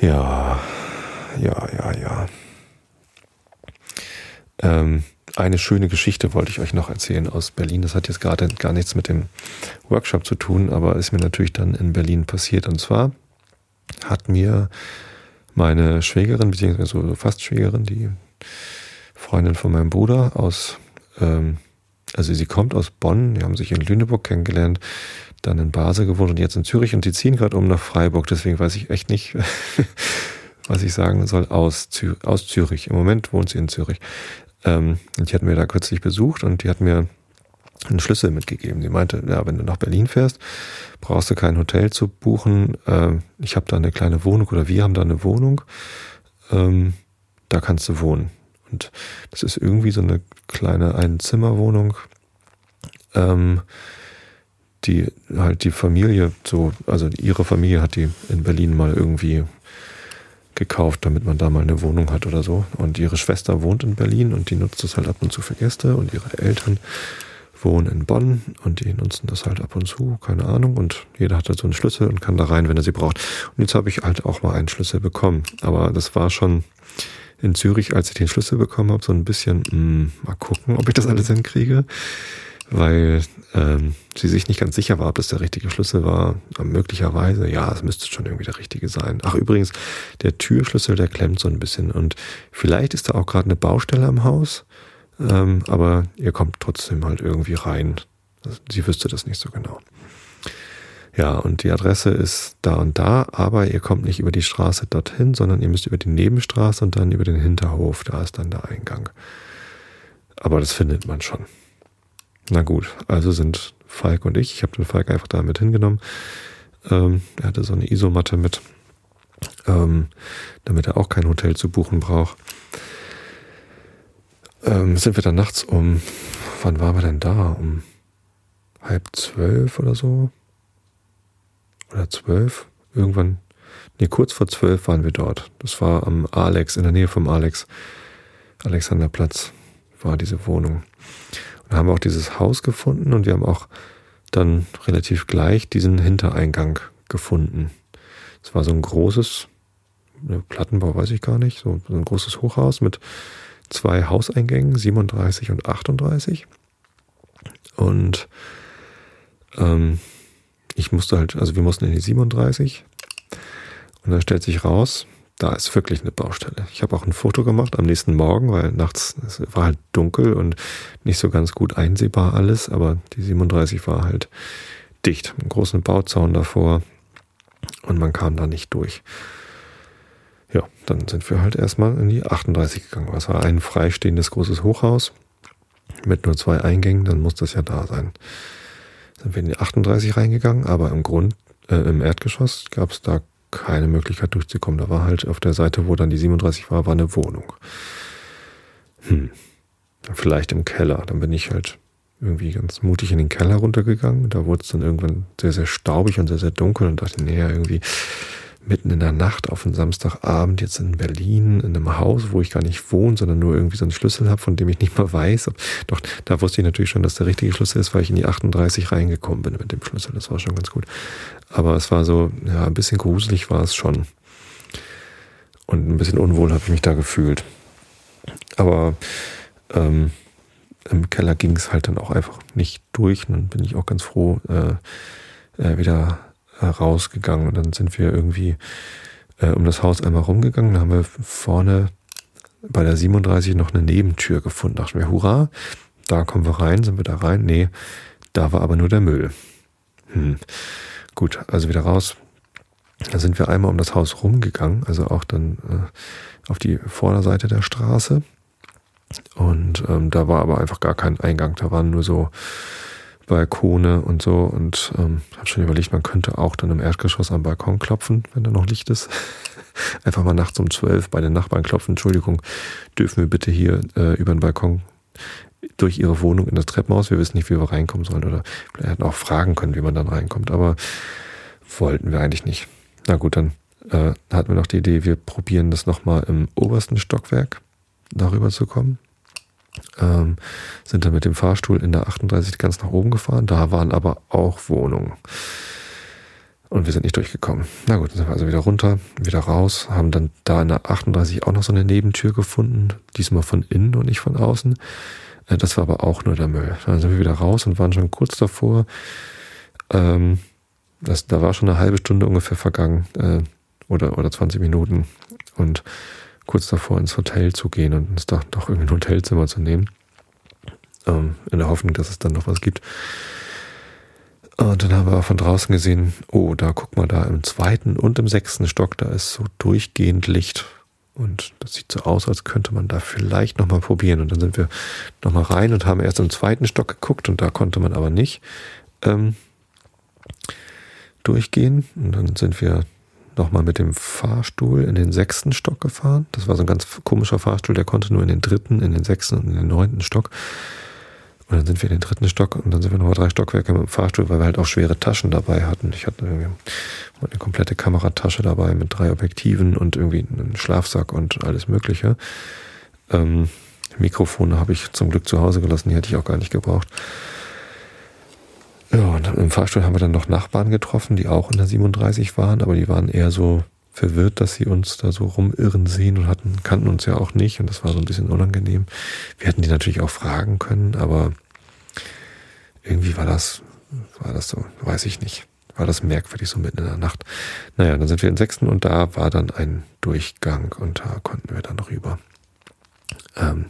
Ja, ja, ja, ja. Ähm, eine schöne Geschichte wollte ich euch noch erzählen aus Berlin. Das hat jetzt gerade gar nichts mit dem Workshop zu tun, aber ist mir natürlich dann in Berlin passiert. Und zwar hat mir meine Schwägerin, beziehungsweise so fast Schwägerin, die Freundin von meinem Bruder aus, ähm, also sie kommt aus Bonn, die haben sich in Lüneburg kennengelernt, dann in Basel gewohnt und jetzt in Zürich und die ziehen gerade um nach Freiburg. Deswegen weiß ich echt nicht, *laughs* was ich sagen soll, aus, Zür aus Zürich. Im Moment wohnt sie in Zürich. Ähm, und die hatten mir da kürzlich besucht und die hat mir einen Schlüssel mitgegeben. Sie meinte, ja, wenn du nach Berlin fährst, brauchst du kein Hotel zu buchen. Ähm, ich habe da eine kleine Wohnung oder wir haben da eine Wohnung. Ähm, da kannst du wohnen. Und das ist irgendwie so eine kleine Einzimmerwohnung, ähm, die halt die Familie so, also ihre Familie hat die in Berlin mal irgendwie gekauft, damit man da mal eine Wohnung hat oder so. Und ihre Schwester wohnt in Berlin und die nutzt das halt ab und zu für Gäste und ihre Eltern wohnen in Bonn und die nutzen das halt ab und zu, keine Ahnung. Und jeder hat halt so einen Schlüssel und kann da rein, wenn er sie braucht. Und jetzt habe ich halt auch mal einen Schlüssel bekommen. Aber das war schon in Zürich, als ich den Schlüssel bekommen habe, so ein bisschen, mh, hm, mal gucken, ob ich das alles hinkriege weil ähm, sie sich nicht ganz sicher war, ob das der richtige Schlüssel war. Möglicherweise, ja, es müsste schon irgendwie der richtige sein. Ach, übrigens, der Türschlüssel, der klemmt so ein bisschen und vielleicht ist da auch gerade eine Baustelle am Haus, ähm, aber ihr kommt trotzdem halt irgendwie rein. Sie wüsste das nicht so genau. Ja, und die Adresse ist da und da, aber ihr kommt nicht über die Straße dorthin, sondern ihr müsst über die Nebenstraße und dann über den Hinterhof. Da ist dann der Eingang. Aber das findet man schon. Na gut, also sind Falk und ich, ich habe den Falk einfach da mit hingenommen. Ähm, er hatte so eine Isomatte mit, ähm, damit er auch kein Hotel zu buchen braucht. Ähm, sind wir dann nachts um, wann waren wir denn da? Um halb zwölf oder so? Oder zwölf? Irgendwann, nee, kurz vor zwölf waren wir dort. Das war am Alex, in der Nähe vom Alex, Alexanderplatz war diese Wohnung. Haben auch dieses Haus gefunden und wir haben auch dann relativ gleich diesen Hintereingang gefunden. Es war so ein großes, ne, Plattenbau weiß ich gar nicht, so ein großes Hochhaus mit zwei Hauseingängen, 37 und 38. Und ähm, ich musste halt, also wir mussten in die 37 und da stellt sich raus, da ist wirklich eine Baustelle. Ich habe auch ein Foto gemacht am nächsten Morgen, weil nachts es war halt dunkel und nicht so ganz gut einsehbar alles, aber die 37 war halt dicht, einen großen Bauzaun davor und man kam da nicht durch. Ja, dann sind wir halt erstmal in die 38 gegangen. Das war ein freistehendes großes Hochhaus mit nur zwei Eingängen, dann muss das ja da sein. sind wir in die 38 reingegangen, aber im Grund, äh, im Erdgeschoss gab es da keine Möglichkeit durchzukommen. Da war halt auf der Seite, wo dann die 37 war, war eine Wohnung. Hm. Vielleicht im Keller. Dann bin ich halt irgendwie ganz mutig in den Keller runtergegangen. Da wurde es dann irgendwann sehr, sehr staubig und sehr, sehr dunkel und dachte, nee, irgendwie mitten in der Nacht auf einen Samstagabend jetzt in Berlin in einem Haus, wo ich gar nicht wohne, sondern nur irgendwie so einen Schlüssel habe, von dem ich nicht mal weiß. Doch, da wusste ich natürlich schon, dass der richtige Schlüssel ist, weil ich in die 38 reingekommen bin mit dem Schlüssel. Das war schon ganz gut. Aber es war so, ja, ein bisschen gruselig war es schon. Und ein bisschen unwohl habe ich mich da gefühlt. Aber ähm, im Keller ging es halt dann auch einfach nicht durch. Und dann bin ich auch ganz froh, äh, äh, wieder rausgegangen und dann sind wir irgendwie äh, um das Haus einmal rumgegangen. Da haben wir vorne bei der 37 noch eine Nebentür gefunden. Dachten wir, hurra, da kommen wir rein, sind wir da rein? Nee, da war aber nur der Müll. Hm. Gut, also wieder raus. Da sind wir einmal um das Haus rumgegangen, also auch dann äh, auf die Vorderseite der Straße. Und ähm, da war aber einfach gar kein Eingang. Da waren nur so Balkone und so. Und ähm, habe schon überlegt, man könnte auch dann im Erdgeschoss am Balkon klopfen, wenn da noch Licht ist. *laughs* Einfach mal nachts um zwölf bei den Nachbarn klopfen. Entschuldigung, dürfen wir bitte hier äh, über den Balkon durch ihre Wohnung in das Treppenhaus. Wir wissen nicht, wie wir reinkommen sollen. Oder vielleicht hätten auch fragen können, wie man dann reinkommt. Aber wollten wir eigentlich nicht. Na gut, dann äh, hatten wir noch die Idee, wir probieren das nochmal im obersten Stockwerk darüber zu kommen ähm, sind dann mit dem Fahrstuhl in der 38 ganz nach oben gefahren. Da waren aber auch Wohnungen. Und wir sind nicht durchgekommen. Na gut, dann sind wir also wieder runter, wieder raus, haben dann da in der 38 auch noch so eine Nebentür gefunden, diesmal von innen und nicht von außen. Äh, das war aber auch nur der Müll. Dann sind wir wieder raus und waren schon kurz davor. Ähm, das, da war schon eine halbe Stunde ungefähr vergangen äh, oder, oder 20 Minuten. Und kurz davor ins Hotel zu gehen und uns doch, doch irgendwie ein Hotelzimmer zu nehmen. Ähm, in der Hoffnung, dass es dann noch was gibt. Und dann haben wir von draußen gesehen, oh, da guck mal, da im zweiten und im sechsten Stock, da ist so durchgehend Licht. Und das sieht so aus, als könnte man da vielleicht nochmal probieren. Und dann sind wir nochmal rein und haben erst im zweiten Stock geguckt und da konnte man aber nicht ähm, durchgehen. Und dann sind wir nochmal mit dem Fahrstuhl in den sechsten Stock gefahren. Das war so ein ganz komischer Fahrstuhl, der konnte nur in den dritten, in den sechsten und in den neunten Stock. Und dann sind wir in den dritten Stock und dann sind wir nochmal drei Stockwerke mit dem Fahrstuhl, weil wir halt auch schwere Taschen dabei hatten. Ich hatte eine komplette Kameratasche dabei mit drei Objektiven und irgendwie einen Schlafsack und alles Mögliche. Ähm, Mikrofone habe ich zum Glück zu Hause gelassen, die hätte ich auch gar nicht gebraucht. Ja, und im Fahrstuhl haben wir dann noch Nachbarn getroffen, die auch in der 37 waren, aber die waren eher so verwirrt, dass sie uns da so rumirren sehen und hatten, kannten uns ja auch nicht und das war so ein bisschen unangenehm. Wir hätten die natürlich auch fragen können, aber irgendwie war das, war das so, weiß ich nicht. War das merkwürdig so mitten in der Nacht. Naja, dann sind wir in Sechsten und da war dann ein Durchgang und da konnten wir dann rüber. Ähm,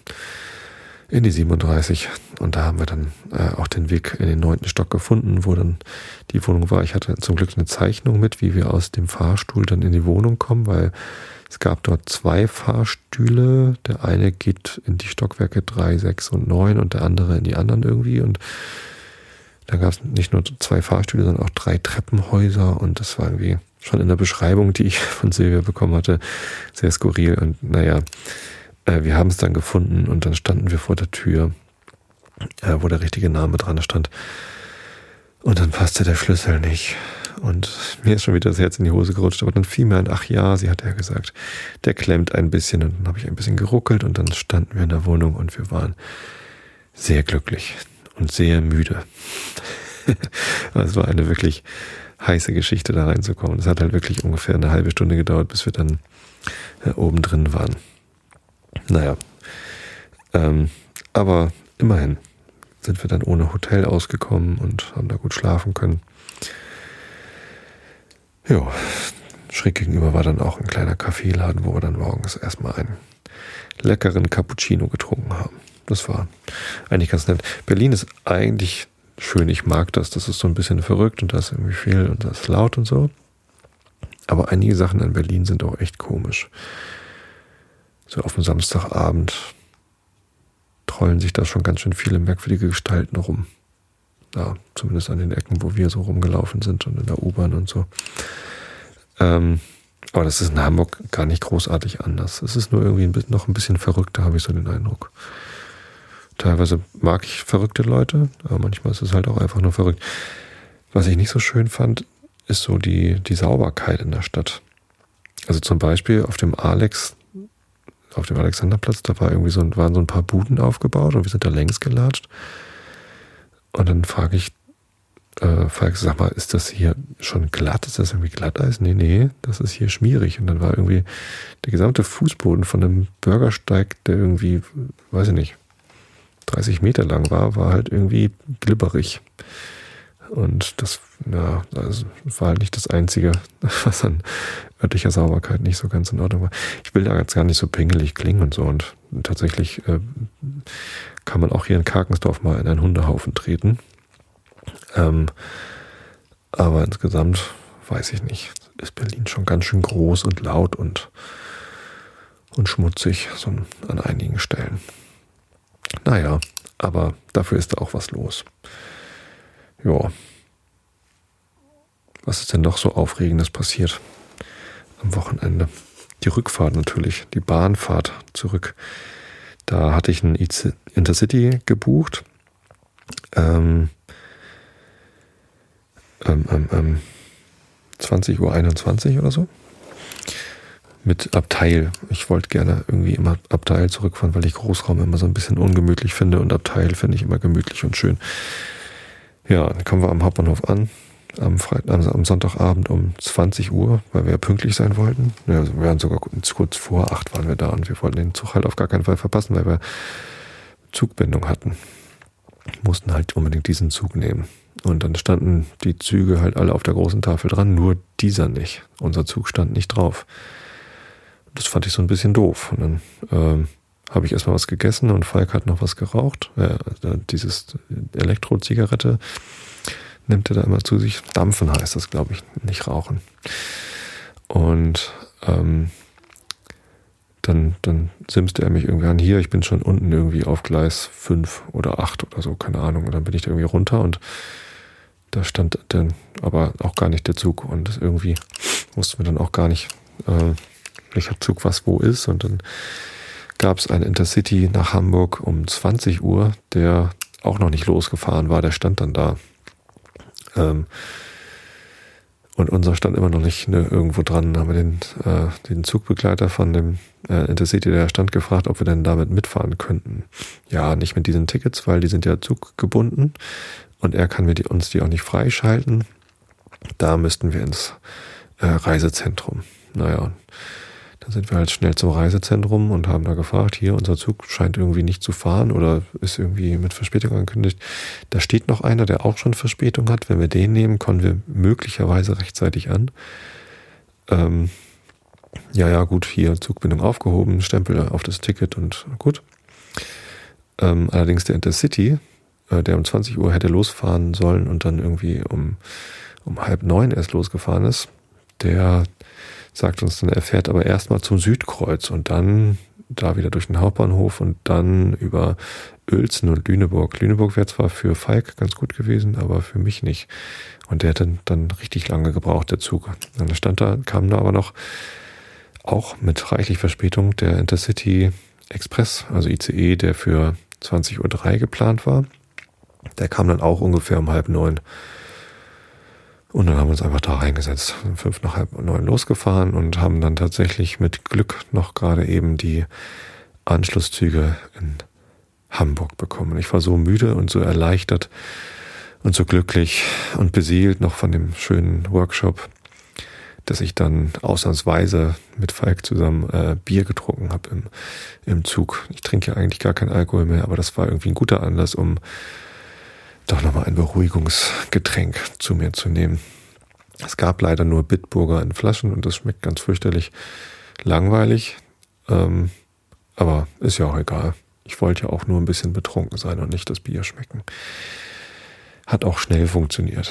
in die 37. Und da haben wir dann äh, auch den Weg in den neunten Stock gefunden, wo dann die Wohnung war. Ich hatte zum Glück eine Zeichnung mit, wie wir aus dem Fahrstuhl dann in die Wohnung kommen, weil es gab dort zwei Fahrstühle. Der eine geht in die Stockwerke 3, 6 und 9 und der andere in die anderen irgendwie. Und da gab es nicht nur zwei Fahrstühle, sondern auch drei Treppenhäuser. Und das war irgendwie schon in der Beschreibung, die ich von Silvia bekommen hatte, sehr skurril. Und naja, äh, wir haben es dann gefunden und dann standen wir vor der Tür, äh, wo der richtige Name dran stand. Und dann passte der Schlüssel nicht. Und mir ist schon wieder das Herz in die Hose gerutscht. Aber dann fiel mir ein, ach ja, sie hat ja gesagt, der klemmt ein bisschen. Und dann habe ich ein bisschen geruckelt und dann standen wir in der Wohnung und wir waren sehr glücklich und sehr müde. *laughs* es war eine wirklich heiße Geschichte, da reinzukommen. Es hat halt wirklich ungefähr eine halbe Stunde gedauert, bis wir dann äh, oben drin waren. Naja. Ähm, aber immerhin sind wir dann ohne Hotel ausgekommen und haben da gut schlafen können. Ja, schräg gegenüber war dann auch ein kleiner Kaffeeladen, wo wir dann morgens erstmal einen leckeren Cappuccino getrunken haben. Das war eigentlich ganz nett. Berlin ist eigentlich schön, ich mag das. Das ist so ein bisschen verrückt und da ist irgendwie viel und das ist laut und so. Aber einige Sachen in Berlin sind auch echt komisch so auf dem Samstagabend trollen sich da schon ganz schön viele merkwürdige Gestalten rum. Ja, zumindest an den Ecken, wo wir so rumgelaufen sind und in der U-Bahn und so. Ähm, aber das ist in Hamburg gar nicht großartig anders. Es ist nur irgendwie ein noch ein bisschen verrückter, habe ich so den Eindruck. Teilweise mag ich verrückte Leute, aber manchmal ist es halt auch einfach nur verrückt. Was ich nicht so schön fand, ist so die, die Sauberkeit in der Stadt. Also zum Beispiel auf dem Alex, auf dem Alexanderplatz, da war irgendwie so, waren so ein paar Buden aufgebaut und wir sind da längs gelatscht. Und dann frage ich äh, Falk, sag mal, ist das hier schon glatt? Ist das irgendwie Glatteis? Nee, nee, das ist hier schmierig. Und dann war irgendwie der gesamte Fußboden von einem Bürgersteig, der irgendwie, weiß ich nicht, 30 Meter lang war, war halt irgendwie glibberig. Und das, ja, das war halt nicht das Einzige, *laughs* was an örtlicher Sauberkeit nicht so ganz in Ordnung war. Ich will da jetzt gar nicht so pingelig klingen und so. Und tatsächlich äh, kann man auch hier in Karkensdorf mal in einen Hundehaufen treten. Ähm, aber insgesamt weiß ich nicht, ist Berlin schon ganz schön groß und laut und, und schmutzig, so an einigen Stellen. Naja, aber dafür ist da auch was los. Ja. Was ist denn noch so Aufregendes passiert am Wochenende? Die Rückfahrt natürlich, die Bahnfahrt zurück. Da hatte ich ein Intercity gebucht. Ähm, ähm, ähm, ähm, 20 Uhr 21 oder so mit Abteil. Ich wollte gerne irgendwie immer Abteil zurückfahren, weil ich Großraum immer so ein bisschen ungemütlich finde und Abteil finde ich immer gemütlich und schön. Ja, dann kommen wir am Hauptbahnhof an, am, Freitag, am Sonntagabend um 20 Uhr, weil wir ja pünktlich sein wollten. Ja, also wir waren sogar kurz vor acht waren wir da und wir wollten den Zug halt auf gar keinen Fall verpassen, weil wir Zugbindung hatten. Mussten halt unbedingt diesen Zug nehmen. Und dann standen die Züge halt alle auf der großen Tafel dran, nur dieser nicht. Unser Zug stand nicht drauf das fand ich so ein bisschen doof. Und dann ähm, habe ich erstmal was gegessen und Falk hat noch was geraucht. Äh, dieses Elektro-Zigarette nimmt er da immer zu sich. Dampfen heißt das, glaube ich, nicht rauchen. Und ähm, dann, dann simste er mich irgendwie an, hier, ich bin schon unten irgendwie auf Gleis 5 oder 8 oder so, keine Ahnung. Und dann bin ich da irgendwie runter und da stand dann aber auch gar nicht der Zug und irgendwie mussten wir dann auch gar nicht äh, welcher Zug was wo ist. Und dann gab es ein Intercity nach Hamburg um 20 Uhr, der auch noch nicht losgefahren war. Der stand dann da. Ähm, und unser stand immer noch nicht ne, irgendwo dran. Dann haben wir den, äh, den Zugbegleiter von dem äh, Intercity, der stand, gefragt, ob wir denn damit mitfahren könnten. Ja, nicht mit diesen Tickets, weil die sind ja zuggebunden und er kann die, uns die auch nicht freischalten. Da müssten wir ins äh, Reisezentrum. Naja, dann sind wir halt schnell zum Reisezentrum und haben da gefragt, hier, unser Zug scheint irgendwie nicht zu fahren oder ist irgendwie mit Verspätung angekündigt. Da steht noch einer, der auch schon Verspätung hat. Wenn wir den nehmen, kommen wir möglicherweise rechtzeitig an. Ähm, ja, ja, gut, hier Zugbindung aufgehoben, Stempel auf das Ticket und gut. Ähm, allerdings der Intercity, äh, der um 20 Uhr hätte losfahren sollen und dann irgendwie um, um halb neun erst losgefahren ist, der sagt uns dann, er fährt aber erstmal zum Südkreuz und dann da wieder durch den Hauptbahnhof und dann über Uelzen und Lüneburg. Lüneburg wäre zwar für Falk ganz gut gewesen, aber für mich nicht. Und der dann, dann richtig lange gebraucht, der Zug. Dann stand da, kam da aber noch auch mit reichlich Verspätung der Intercity Express, also ICE, der für 20.03 Uhr geplant war. Der kam dann auch ungefähr um halb neun. Und dann haben wir uns einfach da reingesetzt, fünf nach halb neun losgefahren und haben dann tatsächlich mit Glück noch gerade eben die Anschlusszüge in Hamburg bekommen. Ich war so müde und so erleichtert und so glücklich und beseelt noch von dem schönen Workshop, dass ich dann ausnahmsweise mit Falk zusammen äh, Bier getrunken habe im, im Zug. Ich trinke ja eigentlich gar keinen Alkohol mehr, aber das war irgendwie ein guter Anlass, um doch nochmal ein Beruhigungsgetränk zu mir zu nehmen. Es gab leider nur Bitburger in Flaschen und das schmeckt ganz fürchterlich langweilig. Ähm, aber ist ja auch egal. Ich wollte ja auch nur ein bisschen betrunken sein und nicht das Bier schmecken. Hat auch schnell funktioniert.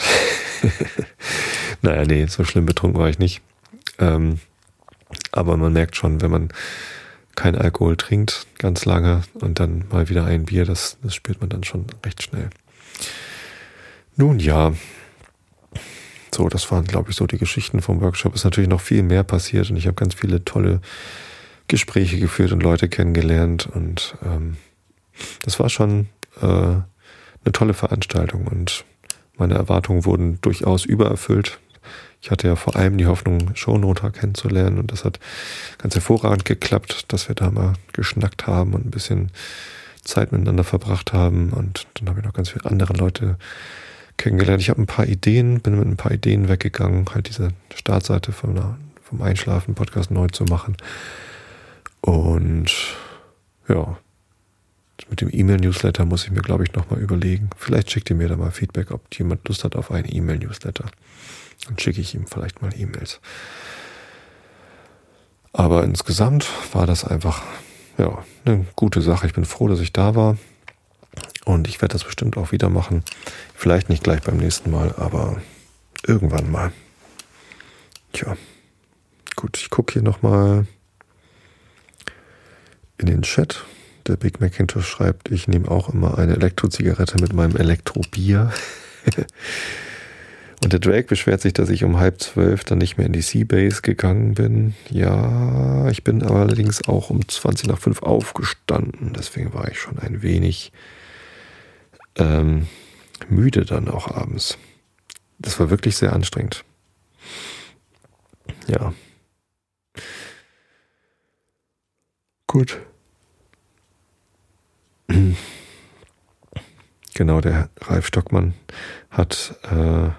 *laughs* naja, nee, so schlimm betrunken war ich nicht. Ähm, aber man merkt schon, wenn man kein Alkohol trinkt, ganz lange und dann mal wieder ein Bier, das, das spürt man dann schon recht schnell. Nun ja, so, das waren, glaube ich, so die Geschichten vom Workshop. Ist natürlich noch viel mehr passiert und ich habe ganz viele tolle Gespräche geführt und Leute kennengelernt und ähm, das war schon äh, eine tolle Veranstaltung und meine Erwartungen wurden durchaus übererfüllt. Ich hatte ja vor allem die Hoffnung, Shownoter kennenzulernen und das hat ganz hervorragend geklappt, dass wir da mal geschnackt haben und ein bisschen Zeit miteinander verbracht haben und dann habe ich noch ganz viele andere Leute kennengelernt. Ich habe ein paar Ideen, bin mit ein paar Ideen weggegangen, halt diese Startseite vom, vom Einschlafen-Podcast neu zu machen. Und ja, mit dem E-Mail-Newsletter muss ich mir, glaube ich, nochmal überlegen. Vielleicht schickt ihr mir da mal Feedback, ob jemand Lust hat auf einen E-Mail-Newsletter. Dann schicke ich ihm vielleicht mal E-Mails. Aber insgesamt war das einfach ja, eine gute Sache. Ich bin froh, dass ich da war. Und ich werde das bestimmt auch wieder machen. Vielleicht nicht gleich beim nächsten Mal, aber irgendwann mal. Tja. Gut, ich gucke hier nochmal in den Chat. Der Big Macintosh schreibt, ich nehme auch immer eine Elektrozigarette mit meinem Elektrobier. *laughs* Und der Drake beschwert sich, dass ich um halb zwölf dann nicht mehr in die Seabase gegangen bin. Ja, ich bin allerdings auch um 20 nach fünf aufgestanden. Deswegen war ich schon ein wenig ähm, müde dann auch abends. Das war wirklich sehr anstrengend. Ja. Gut. Genau, der Ralf Stockmann hat äh,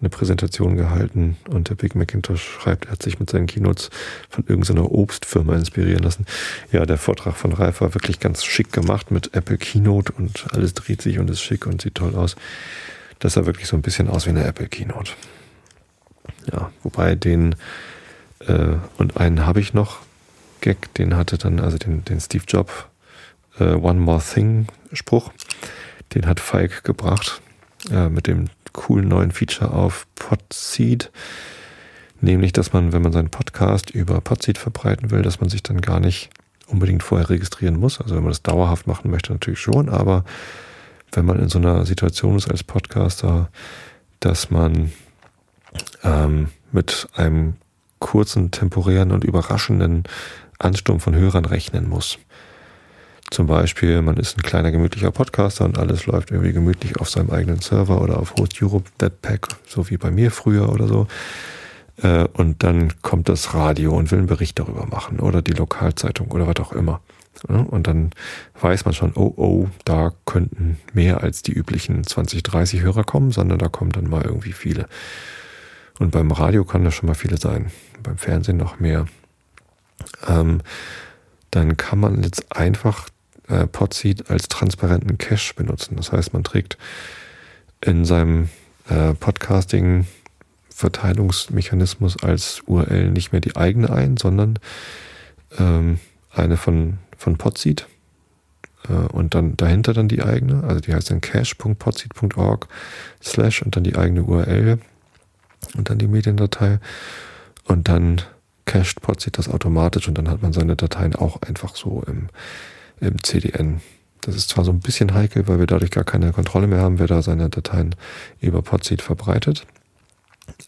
eine Präsentation gehalten und der Big Macintosh schreibt, er hat sich mit seinen Keynotes von irgendeiner Obstfirma inspirieren lassen. Ja, der Vortrag von Ralf war wirklich ganz schick gemacht mit Apple Keynote und alles dreht sich und ist schick und sieht toll aus. Das sah wirklich so ein bisschen aus wie eine Apple Keynote. Ja, wobei den äh, und einen habe ich noch, Gag, den hatte dann, also den, den Steve Jobs äh, One More Thing Spruch, den hat Falk gebracht äh, mit dem coolen neuen Feature auf Podseed. Nämlich, dass man, wenn man seinen Podcast über Podseed verbreiten will, dass man sich dann gar nicht unbedingt vorher registrieren muss. Also wenn man das dauerhaft machen möchte, natürlich schon, aber wenn man in so einer Situation ist als Podcaster, dass man ähm, mit einem kurzen, temporären und überraschenden Ansturm von Hörern rechnen muss. Zum Beispiel, man ist ein kleiner gemütlicher Podcaster und alles läuft irgendwie gemütlich auf seinem eigenen Server oder auf Host Europe Webpack, so wie bei mir früher oder so. Äh, und dann kommt das Radio und will einen Bericht darüber machen oder die Lokalzeitung oder was auch immer. Und dann weiß man schon, oh, oh, da könnten mehr als die üblichen 20, 30 Hörer kommen, sondern da kommen dann mal irgendwie viele. Und beim Radio kann das schon mal viele sein, beim Fernsehen noch mehr. Ähm, dann kann man jetzt einfach äh, Podseed als transparenten Cache benutzen. Das heißt, man trägt in seinem äh, Podcasting Verteilungsmechanismus als URL nicht mehr die eigene ein, sondern ähm, eine von, von Podseed äh, und dann dahinter dann die eigene, also die heißt dann cache.podseed.org slash und dann die eigene URL und dann die Mediendatei. Und dann cached Podseed das automatisch und dann hat man seine Dateien auch einfach so im im CDN. Das ist zwar so ein bisschen heikel, weil wir dadurch gar keine Kontrolle mehr haben, wer da seine Dateien über Podseed verbreitet.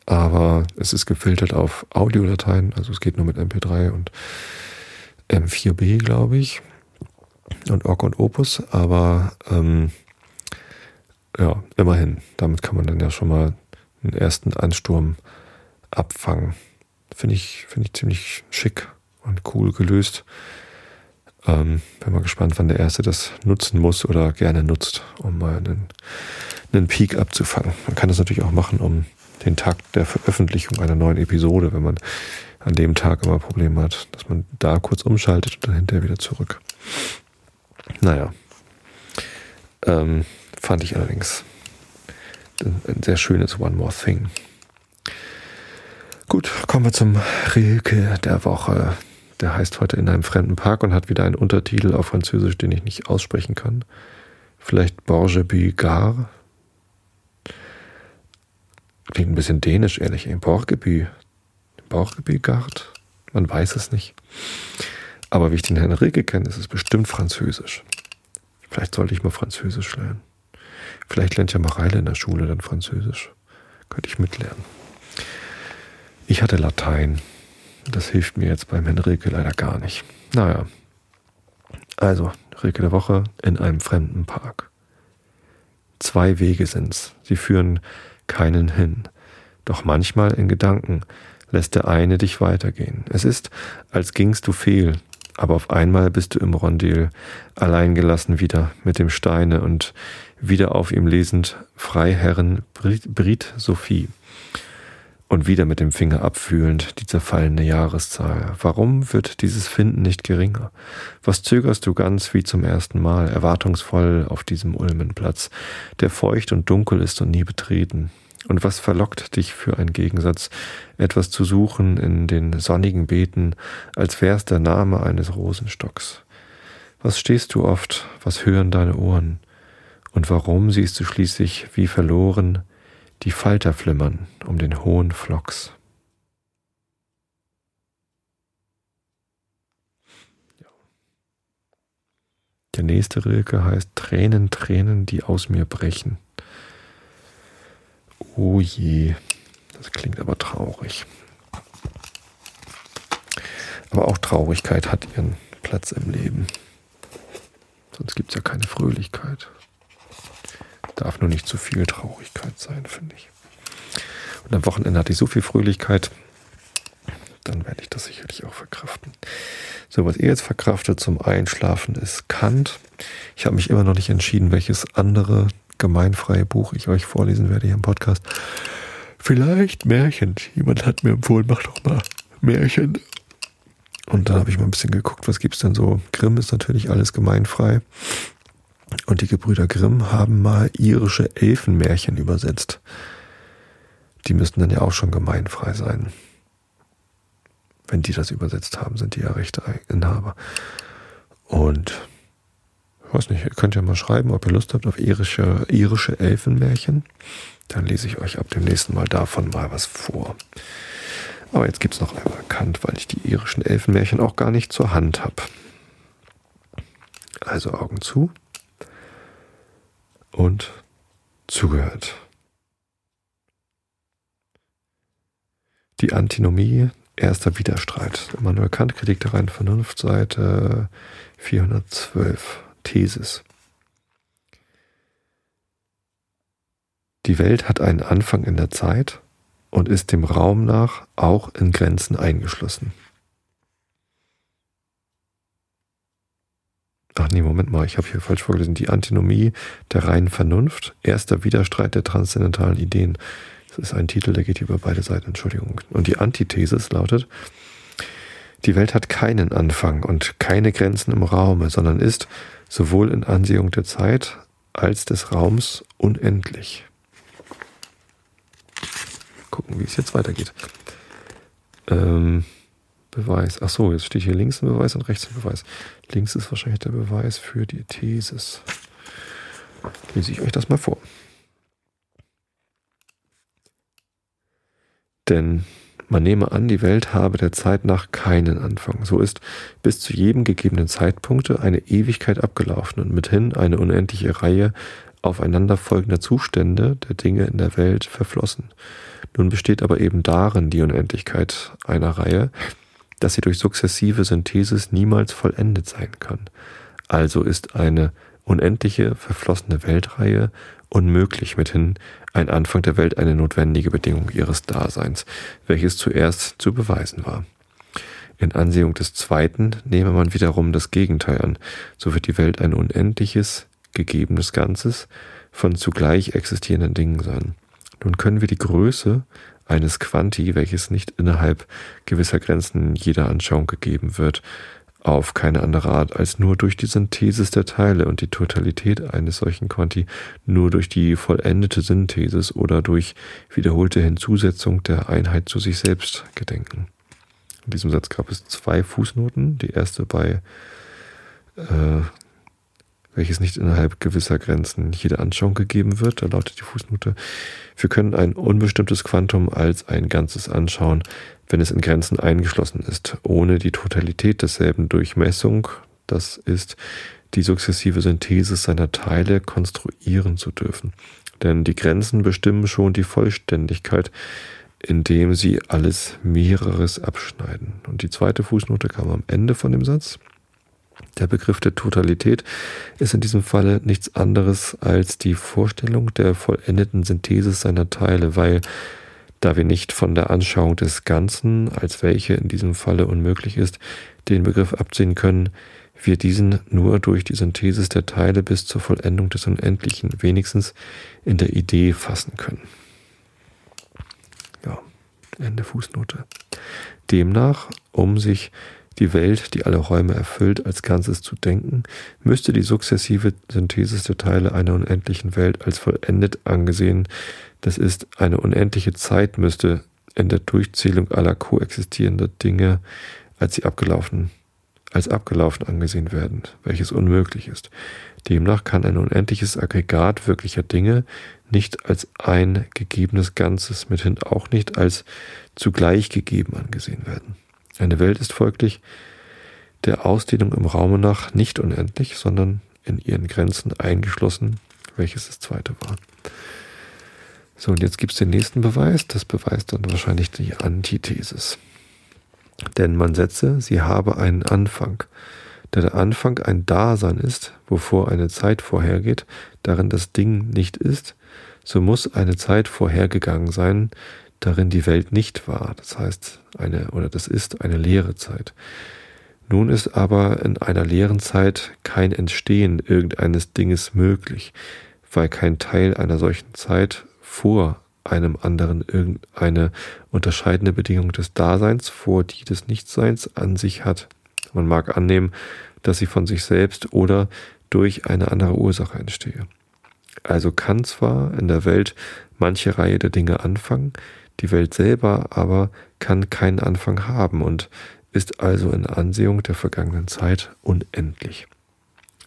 Aber es ist gefiltert auf Audiodateien, also es geht nur mit MP3 und M4B, glaube ich. Und Org und Opus, aber ähm, ja, immerhin. Damit kann man dann ja schon mal einen ersten Ansturm abfangen. Finde ich, finde ich ziemlich schick und cool gelöst. Ähm, bin mal gespannt, wann der Erste das nutzen muss oder gerne nutzt, um mal einen, einen Peak abzufangen. Man kann das natürlich auch machen, um den Tag der Veröffentlichung einer neuen Episode, wenn man an dem Tag immer Probleme hat, dass man da kurz umschaltet und dann hinterher wieder zurück. Naja, ähm, fand ich allerdings ein sehr schönes One More Thing. Gut, kommen wir zum Rilke der Woche. Der heißt heute in einem fremden Park und hat wieder einen Untertitel auf Französisch, den ich nicht aussprechen kann. Vielleicht Borge Bugard. Klingt ein bisschen dänisch, ehrlich. Borgebü. Borgebügard? Man weiß es nicht. Aber wie ich den Herrn Rilke kenne, ist es bestimmt Französisch. Vielleicht sollte ich mal Französisch lernen. Vielleicht lernt ja Mareile in der Schule dann Französisch. Könnte ich mitlernen. Ich hatte Latein. Das hilft mir jetzt beim Herrn Rilke leider gar nicht. Naja. Also, Rilke der Woche in einem fremden Park. Zwei Wege sind's. Sie führen keinen hin. Doch manchmal in Gedanken lässt der eine dich weitergehen. Es ist, als gingst du fehl, aber auf einmal bist du im Rondel, allein gelassen wieder mit dem Steine und wieder auf ihm lesend Freiherren Brit Sophie und wieder mit dem Finger abfühlend die zerfallene Jahreszahl. Warum wird dieses Finden nicht geringer? Was zögerst du ganz wie zum ersten Mal, erwartungsvoll auf diesem Ulmenplatz, der feucht und dunkel ist und nie betreten? Und was verlockt dich für ein Gegensatz, etwas zu suchen in den sonnigen Beeten, als wär's der Name eines Rosenstocks? Was stehst du oft, was hören deine Ohren? Und warum siehst du schließlich wie verloren die Falter flimmern um den hohen Flocks? Der nächste Rilke heißt Tränen, Tränen, die aus mir brechen. Oh je, das klingt aber traurig. Aber auch Traurigkeit hat ihren Platz im Leben. Sonst gibt es ja keine Fröhlichkeit. Darf nur nicht zu viel Traurigkeit sein, finde ich. Und am Wochenende hatte ich so viel Fröhlichkeit, dann werde ich das sicherlich auch verkraften. So, was ihr jetzt verkraftet zum Einschlafen ist Kant. Ich habe mich immer noch nicht entschieden, welches andere gemeinfreie Buch ich euch vorlesen werde hier im Podcast. Vielleicht Märchen. Jemand hat mir empfohlen, mach doch mal Märchen. Und dann habe ich mal ein bisschen geguckt, was gibt es denn so. Grimm ist natürlich alles gemeinfrei. Und die Gebrüder Grimm haben mal irische Elfenmärchen übersetzt. Die müssten dann ja auch schon gemeinfrei sein. Wenn die das übersetzt haben, sind die ja Rechteinhaber. Und ich weiß nicht, ihr könnt ja mal schreiben, ob ihr Lust habt auf irische, irische Elfenmärchen. Dann lese ich euch ab dem nächsten Mal davon mal was vor. Aber jetzt gibt es noch einmal Kant, weil ich die irischen Elfenmärchen auch gar nicht zur Hand habe. Also Augen zu und zugehört. Die Antinomie, erster Widerstreit. Immanuel Kant, Kritik der reinen Vernunft, Seite 412. Thesis. Die Welt hat einen Anfang in der Zeit und ist dem Raum nach auch in Grenzen eingeschlossen. Ach nee, Moment mal, ich habe hier falsch vorgelesen. Die Antinomie der reinen Vernunft, erster Widerstreit der transzendentalen Ideen. Das ist ein Titel, der geht über beide Seiten, Entschuldigung. Und die Antithesis lautet, die Welt hat keinen Anfang und keine Grenzen im Raume, sondern ist, sowohl in Ansehung der Zeit als des Raums unendlich. Gucken, wie es jetzt weitergeht. Ähm, Beweis. Ach so, jetzt steht hier links ein Beweis und rechts ein Beweis. Links ist wahrscheinlich der Beweis für die Thesis. Lese ich euch das mal vor. Denn man nehme an, die Welt habe der Zeit nach keinen Anfang. So ist bis zu jedem gegebenen Zeitpunkte eine Ewigkeit abgelaufen und mithin eine unendliche Reihe aufeinanderfolgender Zustände der Dinge in der Welt verflossen. Nun besteht aber eben darin die Unendlichkeit einer Reihe, dass sie durch sukzessive Synthesis niemals vollendet sein kann. Also ist eine unendliche verflossene Weltreihe unmöglich mithin ein Anfang der Welt eine notwendige Bedingung ihres Daseins, welches zuerst zu beweisen war. In Ansehung des Zweiten nehme man wiederum das Gegenteil an, so wird die Welt ein unendliches, gegebenes Ganzes von zugleich existierenden Dingen sein. Nun können wir die Größe eines Quanti, welches nicht innerhalb gewisser Grenzen jeder Anschauung gegeben wird, auf keine andere Art als nur durch die Synthesis der Teile und die Totalität eines solchen Quanti nur durch die vollendete Synthesis oder durch wiederholte Hinzusetzung der Einheit zu sich selbst gedenken. In diesem Satz gab es zwei Fußnoten. Die erste bei äh, welches nicht innerhalb gewisser Grenzen jede Anschauung gegeben wird. Da lautet die Fußnote, wir können ein unbestimmtes Quantum als ein Ganzes anschauen, wenn es in Grenzen eingeschlossen ist, ohne die Totalität desselben Durchmessung, das ist die sukzessive Synthese seiner Teile konstruieren zu dürfen. Denn die Grenzen bestimmen schon die Vollständigkeit, indem sie alles mehreres abschneiden. Und die zweite Fußnote kam am Ende von dem Satz. Der Begriff der Totalität ist in diesem Falle nichts anderes als die Vorstellung der vollendeten Synthese seiner Teile, weil da wir nicht von der Anschauung des Ganzen, als welche in diesem Falle unmöglich ist, den Begriff abziehen können, wir diesen nur durch die Synthesis der Teile bis zur Vollendung des Unendlichen wenigstens in der Idee fassen können. Ja, Ende Fußnote. Demnach, um sich die Welt, die alle Räume erfüllt, als Ganzes zu denken, müsste die sukzessive Synthesis der Teile einer unendlichen Welt als vollendet angesehen, das ist, eine unendliche Zeit müsste in der Durchzählung aller koexistierender Dinge als sie abgelaufen als abgelaufen angesehen werden, welches unmöglich ist. Demnach kann ein unendliches Aggregat wirklicher Dinge nicht als ein gegebenes Ganzes, mithin auch nicht als zugleich gegeben angesehen werden. Eine Welt ist folglich der Ausdehnung im Raume nach nicht unendlich, sondern in ihren Grenzen eingeschlossen, welches das zweite war. So, und jetzt gibt es den nächsten Beweis. Das beweist dann wahrscheinlich die Antithesis. Denn man setze, sie habe einen Anfang. Da der Anfang ein Dasein ist, wovor eine Zeit vorhergeht, darin das Ding nicht ist, so muss eine Zeit vorhergegangen sein, darin die Welt nicht war. Das heißt, eine, oder das ist eine leere Zeit. Nun ist aber in einer leeren Zeit kein Entstehen irgendeines Dinges möglich, weil kein Teil einer solchen Zeit vor einem anderen irgendeine unterscheidende Bedingung des Daseins vor die des Nichtseins an sich hat. Man mag annehmen, dass sie von sich selbst oder durch eine andere Ursache entstehe. Also kann zwar in der Welt manche Reihe der Dinge anfangen, die Welt selber aber kann keinen Anfang haben und ist also in Ansehung der vergangenen Zeit unendlich.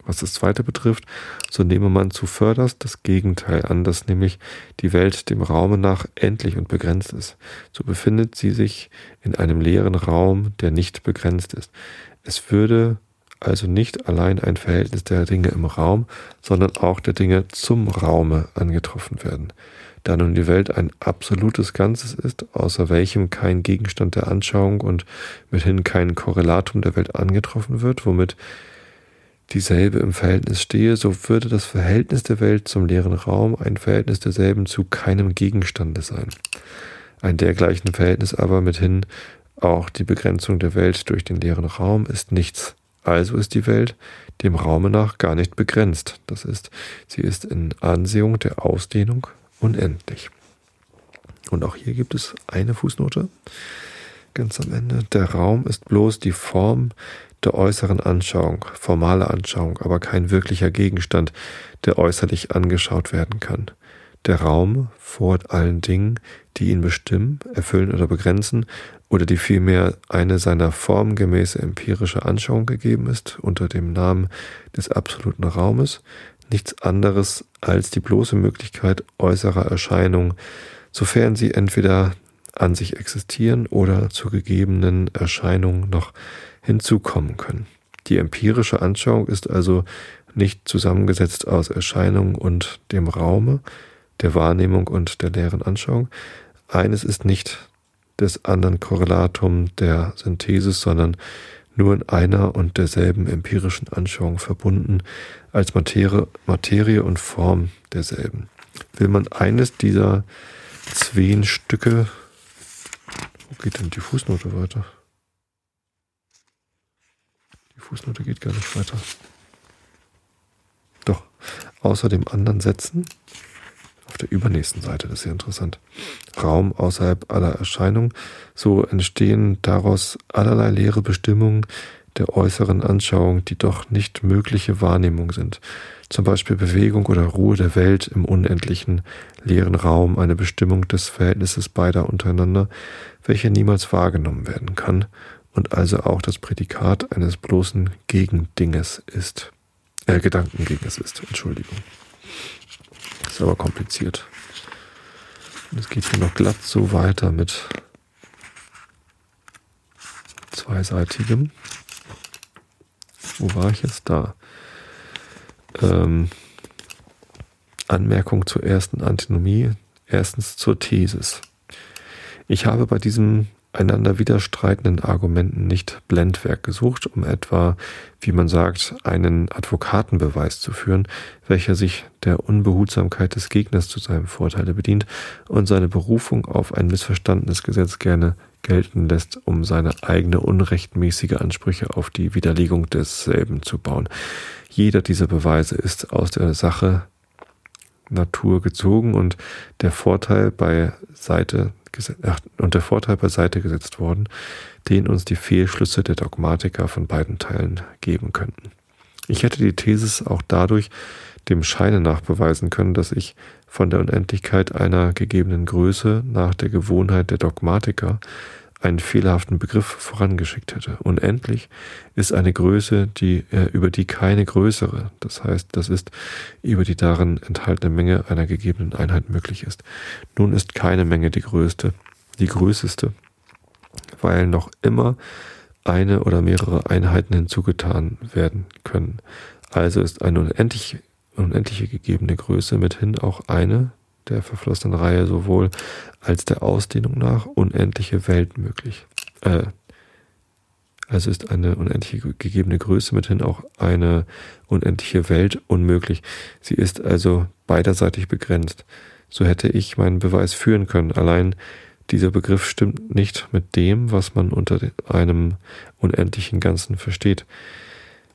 Was das zweite betrifft, so nehme man zuvörderst das Gegenteil an, dass nämlich die Welt dem Raume nach endlich und begrenzt ist. So befindet sie sich in einem leeren Raum, der nicht begrenzt ist. Es würde also nicht allein ein Verhältnis der Dinge im Raum, sondern auch der Dinge zum Raume angetroffen werden. Da nun die Welt ein absolutes Ganzes ist, außer welchem kein Gegenstand der Anschauung und mithin kein Korrelatum der Welt angetroffen wird, womit dieselbe im Verhältnis stehe, so würde das Verhältnis der Welt zum leeren Raum ein Verhältnis derselben zu keinem Gegenstande sein. Ein dergleichen Verhältnis aber mithin auch die Begrenzung der Welt durch den leeren Raum ist nichts. Also ist die Welt dem Raume nach gar nicht begrenzt. Das ist, sie ist in Ansehung der Ausdehnung unendlich. Und auch hier gibt es eine Fußnote ganz am Ende. Der Raum ist bloß die Form der äußeren Anschauung, formale Anschauung, aber kein wirklicher Gegenstand, der äußerlich angeschaut werden kann. Der Raum vor allen Dingen, die ihn bestimmen, erfüllen oder begrenzen, oder die vielmehr eine seiner formgemäße empirische Anschauung gegeben ist, unter dem Namen des absoluten Raumes, nichts anderes als die bloße Möglichkeit äußerer Erscheinung, sofern sie entweder an sich existieren oder zur gegebenen Erscheinung noch hinzukommen können. Die empirische Anschauung ist also nicht zusammengesetzt aus Erscheinung und dem Raume, der Wahrnehmung und der leeren Anschauung. Eines ist nicht des anderen Korrelatum der Synthesis, sondern nur in einer und derselben empirischen Anschauung verbunden als Materie, Materie und Form derselben. Will man eines dieser zwei Stücke, wo geht denn die Fußnote weiter? Fußnote geht gar nicht weiter. Doch, außer dem anderen Sätzen, auf der übernächsten Seite, das ist ja interessant, Raum außerhalb aller Erscheinung, so entstehen daraus allerlei leere Bestimmungen der äußeren Anschauung, die doch nicht mögliche Wahrnehmung sind. Zum Beispiel Bewegung oder Ruhe der Welt im unendlichen leeren Raum, eine Bestimmung des Verhältnisses beider untereinander, welche niemals wahrgenommen werden kann und also auch das Prädikat eines bloßen Gegendinges ist. Äh, Gedankendinges ist, Entschuldigung. Ist aber kompliziert. Es geht hier noch glatt so weiter mit zweiseitigem. Wo war ich jetzt da? ähm, Anmerkung zur ersten Antinomie. Erstens zur Thesis. Ich habe bei diesem einander widerstreitenden Argumenten nicht Blendwerk gesucht, um etwa, wie man sagt, einen Advokatenbeweis zu führen, welcher sich der Unbehutsamkeit des Gegners zu seinem Vorteile bedient und seine Berufung auf ein missverstandenes Gesetz gerne gelten lässt, um seine eigene unrechtmäßige Ansprüche auf die Widerlegung desselben zu bauen. Jeder dieser Beweise ist aus der Sache Natur gezogen und der Vorteil beiseite und der Vorteil beiseite gesetzt worden, den uns die Fehlschlüsse der Dogmatiker von beiden Teilen geben könnten. Ich hätte die Thesis auch dadurch dem Scheine nach beweisen können, dass ich von der Unendlichkeit einer gegebenen Größe nach der Gewohnheit der Dogmatiker einen fehlerhaften Begriff vorangeschickt hätte. Unendlich ist eine Größe, die, äh, über die keine größere, das heißt, das ist über die darin enthaltene Menge einer gegebenen Einheit möglich ist. Nun ist keine Menge die größte, die größeste, weil noch immer eine oder mehrere Einheiten hinzugetan werden können. Also ist eine unendlich, unendliche gegebene Größe mithin auch eine, der verflossenen Reihe sowohl als der Ausdehnung nach unendliche Welt möglich. Äh, also ist eine unendliche gegebene Größe mithin auch eine unendliche Welt unmöglich. Sie ist also beiderseitig begrenzt. So hätte ich meinen Beweis führen können. Allein dieser Begriff stimmt nicht mit dem, was man unter einem unendlichen Ganzen versteht.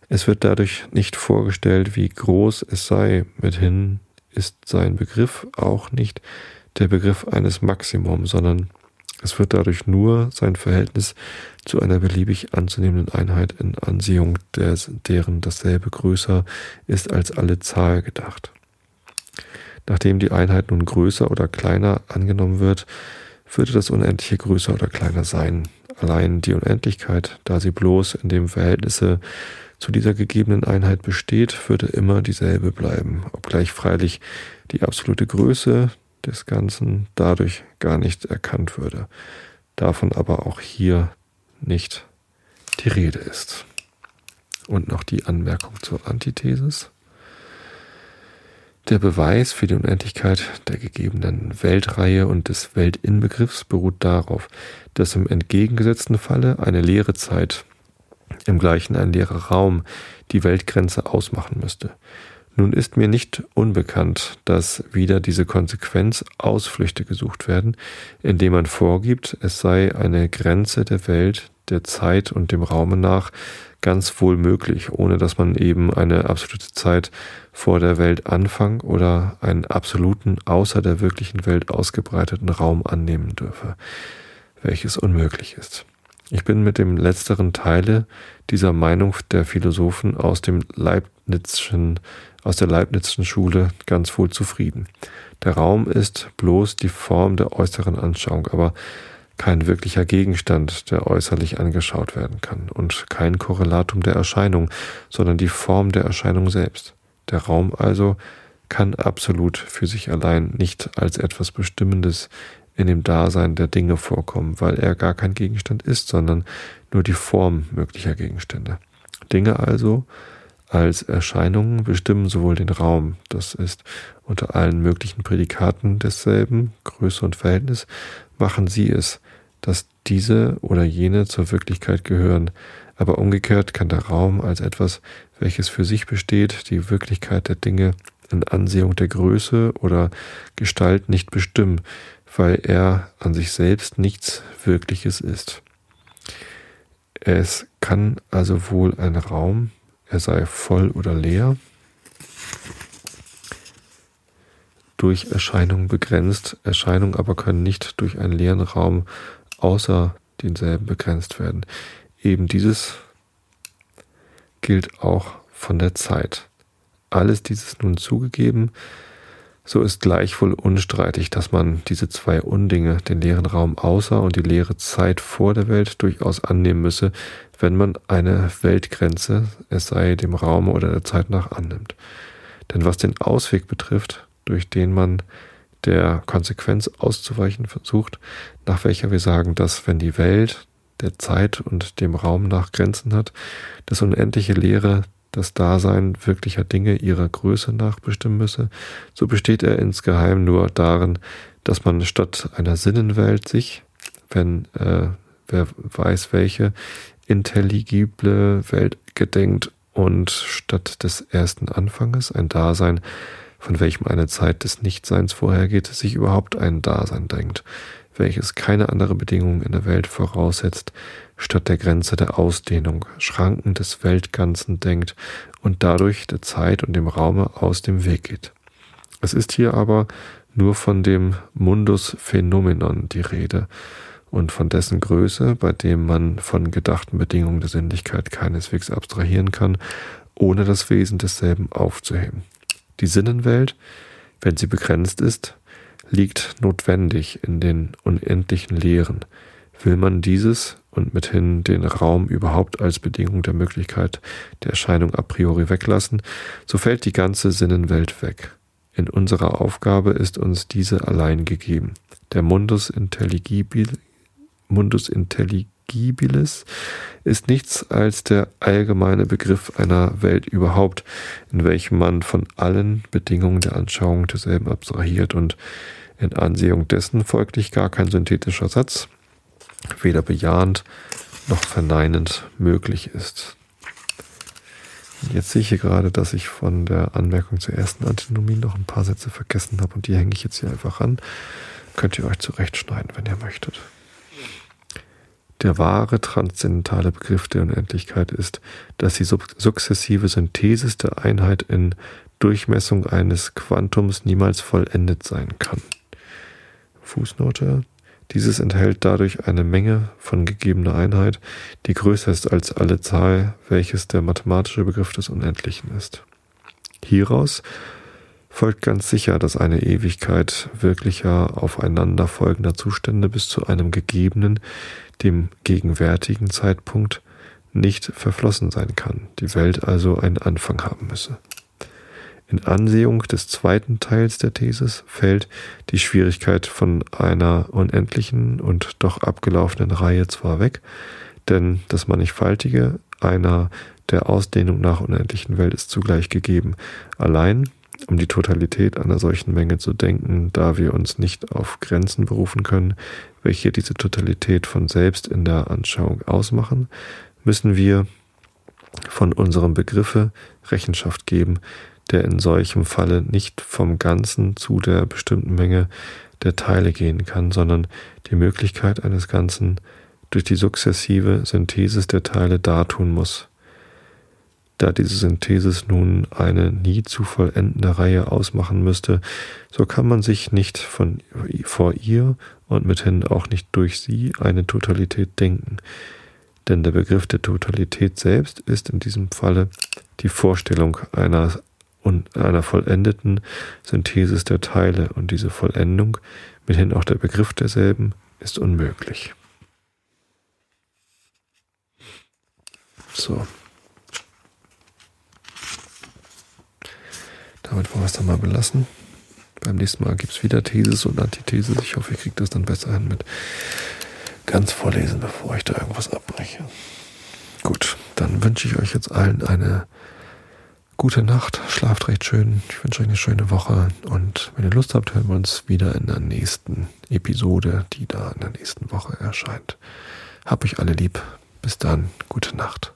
Es wird dadurch nicht vorgestellt, wie groß es sei, mithin ist sein Begriff auch nicht der Begriff eines Maximum, sondern es wird dadurch nur sein Verhältnis zu einer beliebig anzunehmenden Einheit in Ansehung des, deren dasselbe größer ist als alle Zahl gedacht. Nachdem die Einheit nun größer oder kleiner angenommen wird, würde das Unendliche größer oder kleiner sein. Allein die Unendlichkeit, da sie bloß in dem Verhältnisse zu dieser gegebenen Einheit besteht, würde immer dieselbe bleiben, obgleich freilich die absolute Größe des Ganzen dadurch gar nicht erkannt würde, davon aber auch hier nicht die Rede ist. Und noch die Anmerkung zur Antithesis. Der Beweis für die Unendlichkeit der gegebenen Weltreihe und des Weltinbegriffs beruht darauf, dass im entgegengesetzten Falle eine leere Zeit im gleichen ein leerer Raum die Weltgrenze ausmachen müsste. Nun ist mir nicht unbekannt, dass wieder diese Konsequenz Ausflüchte gesucht werden, indem man vorgibt, es sei eine Grenze der Welt, der Zeit und dem Raume nach ganz wohl möglich, ohne dass man eben eine absolute Zeit vor der Welt Anfang oder einen absoluten außer der wirklichen Welt ausgebreiteten Raum annehmen dürfe, welches unmöglich ist. Ich bin mit dem letzteren Teile dieser Meinung der Philosophen aus dem Leibnizschen, aus der Leibnizschen Schule ganz wohl zufrieden. Der Raum ist bloß die Form der äußeren Anschauung, aber kein wirklicher Gegenstand, der äußerlich angeschaut werden kann und kein Korrelatum der Erscheinung, sondern die Form der Erscheinung selbst. Der Raum also kann absolut für sich allein nicht als etwas Bestimmendes in dem Dasein der Dinge vorkommen, weil er gar kein Gegenstand ist, sondern nur die Form möglicher Gegenstände. Dinge also als Erscheinungen bestimmen sowohl den Raum, das ist unter allen möglichen Prädikaten desselben, Größe und Verhältnis, machen sie es, dass diese oder jene zur Wirklichkeit gehören, aber umgekehrt kann der Raum als etwas, welches für sich besteht, die Wirklichkeit der Dinge in Ansehung der Größe oder Gestalt nicht bestimmen, weil er an sich selbst nichts Wirkliches ist. Es kann also wohl ein Raum, er sei voll oder leer, durch Erscheinungen begrenzt, Erscheinungen aber können nicht durch einen leeren Raum außer denselben begrenzt werden. Eben dieses gilt auch von der Zeit. Alles dieses nun zugegeben, so ist gleichwohl unstreitig, dass man diese zwei Undinge, den leeren Raum außer und die leere Zeit vor der Welt, durchaus annehmen müsse, wenn man eine Weltgrenze, es sei dem Raum oder der Zeit nach, annimmt. Denn was den Ausweg betrifft, durch den man der Konsequenz auszuweichen versucht, nach welcher wir sagen, dass wenn die Welt der Zeit und dem Raum nach Grenzen hat, das unendliche Leere das Dasein wirklicher Dinge ihrer Größe nach bestimmen müsse, so besteht er insgeheim nur darin, dass man statt einer Sinnenwelt sich, wenn äh, wer weiß welche, intelligible Welt gedenkt und statt des ersten Anfanges ein Dasein, von welchem eine Zeit des Nichtseins vorhergeht, sich überhaupt ein Dasein denkt, welches keine andere Bedingung in der Welt voraussetzt, statt der Grenze der Ausdehnung, Schranken des Weltganzen denkt und dadurch der Zeit und dem Raume aus dem Weg geht. Es ist hier aber nur von dem Mundus Phänomenon die Rede und von dessen Größe, bei dem man von gedachten Bedingungen der Sinnlichkeit keineswegs abstrahieren kann, ohne das Wesen desselben aufzuheben. Die Sinnenwelt, wenn sie begrenzt ist, liegt notwendig in den unendlichen Lehren. Will man dieses und mithin den Raum überhaupt als Bedingung der Möglichkeit der Erscheinung a priori weglassen, so fällt die ganze Sinnenwelt weg. In unserer Aufgabe ist uns diese allein gegeben. Der Mundus, intelligibil, Mundus intelligibilis ist nichts als der allgemeine Begriff einer Welt überhaupt, in welchem man von allen Bedingungen der Anschauung derselben abstrahiert und in Ansehung dessen folglich gar kein synthetischer Satz, weder bejahend noch verneinend möglich ist. Jetzt sehe ich hier gerade, dass ich von der Anmerkung zur ersten Antinomie noch ein paar Sätze vergessen habe und die hänge ich jetzt hier einfach an. Könnt ihr euch zurechtschneiden, wenn ihr möchtet. Der wahre transzendentale Begriff der Unendlichkeit ist, dass die sukzessive Synthesis der Einheit in Durchmessung eines Quantums niemals vollendet sein kann. Fußnote. Dieses enthält dadurch eine Menge von gegebener Einheit, die größer ist als alle Zahl, welches der mathematische Begriff des Unendlichen ist. Hieraus folgt ganz sicher, dass eine Ewigkeit wirklicher aufeinanderfolgender Zustände bis zu einem gegebenen, dem gegenwärtigen Zeitpunkt nicht verflossen sein kann, die Welt also einen Anfang haben müsse. In Ansehung des zweiten Teils der Thesis fällt die Schwierigkeit von einer unendlichen und doch abgelaufenen Reihe zwar weg, denn das Mannigfaltige einer der Ausdehnung nach unendlichen Welt ist zugleich gegeben. Allein, um die Totalität einer solchen Menge zu denken, da wir uns nicht auf Grenzen berufen können, welche diese Totalität von selbst in der Anschauung ausmachen, müssen wir von unserem Begriffe Rechenschaft geben, der in solchem Falle nicht vom Ganzen zu der bestimmten Menge der Teile gehen kann, sondern die Möglichkeit eines Ganzen durch die sukzessive Synthesis der Teile dartun muss. Da diese Synthesis nun eine nie zu vollendende Reihe ausmachen müsste, so kann man sich nicht von, vor ihr und mithin auch nicht durch sie eine Totalität denken. Denn der Begriff der Totalität selbst ist in diesem Falle die Vorstellung einer und einer vollendeten Synthesis der Teile und diese Vollendung, mithin auch der Begriff derselben, ist unmöglich. So. Damit wollen wir es dann mal belassen. Beim nächsten Mal gibt es wieder Thesis und Antithesis. Ich hoffe, ich kriege das dann besser hin mit ganz vorlesen, bevor ich da irgendwas abbreche. Gut, dann wünsche ich euch jetzt allen eine gute Nacht, schlaft recht schön. Ich wünsche euch eine schöne Woche und wenn ihr Lust habt, hören wir uns wieder in der nächsten Episode, die da in der nächsten Woche erscheint. Hab euch alle lieb. Bis dann, gute Nacht.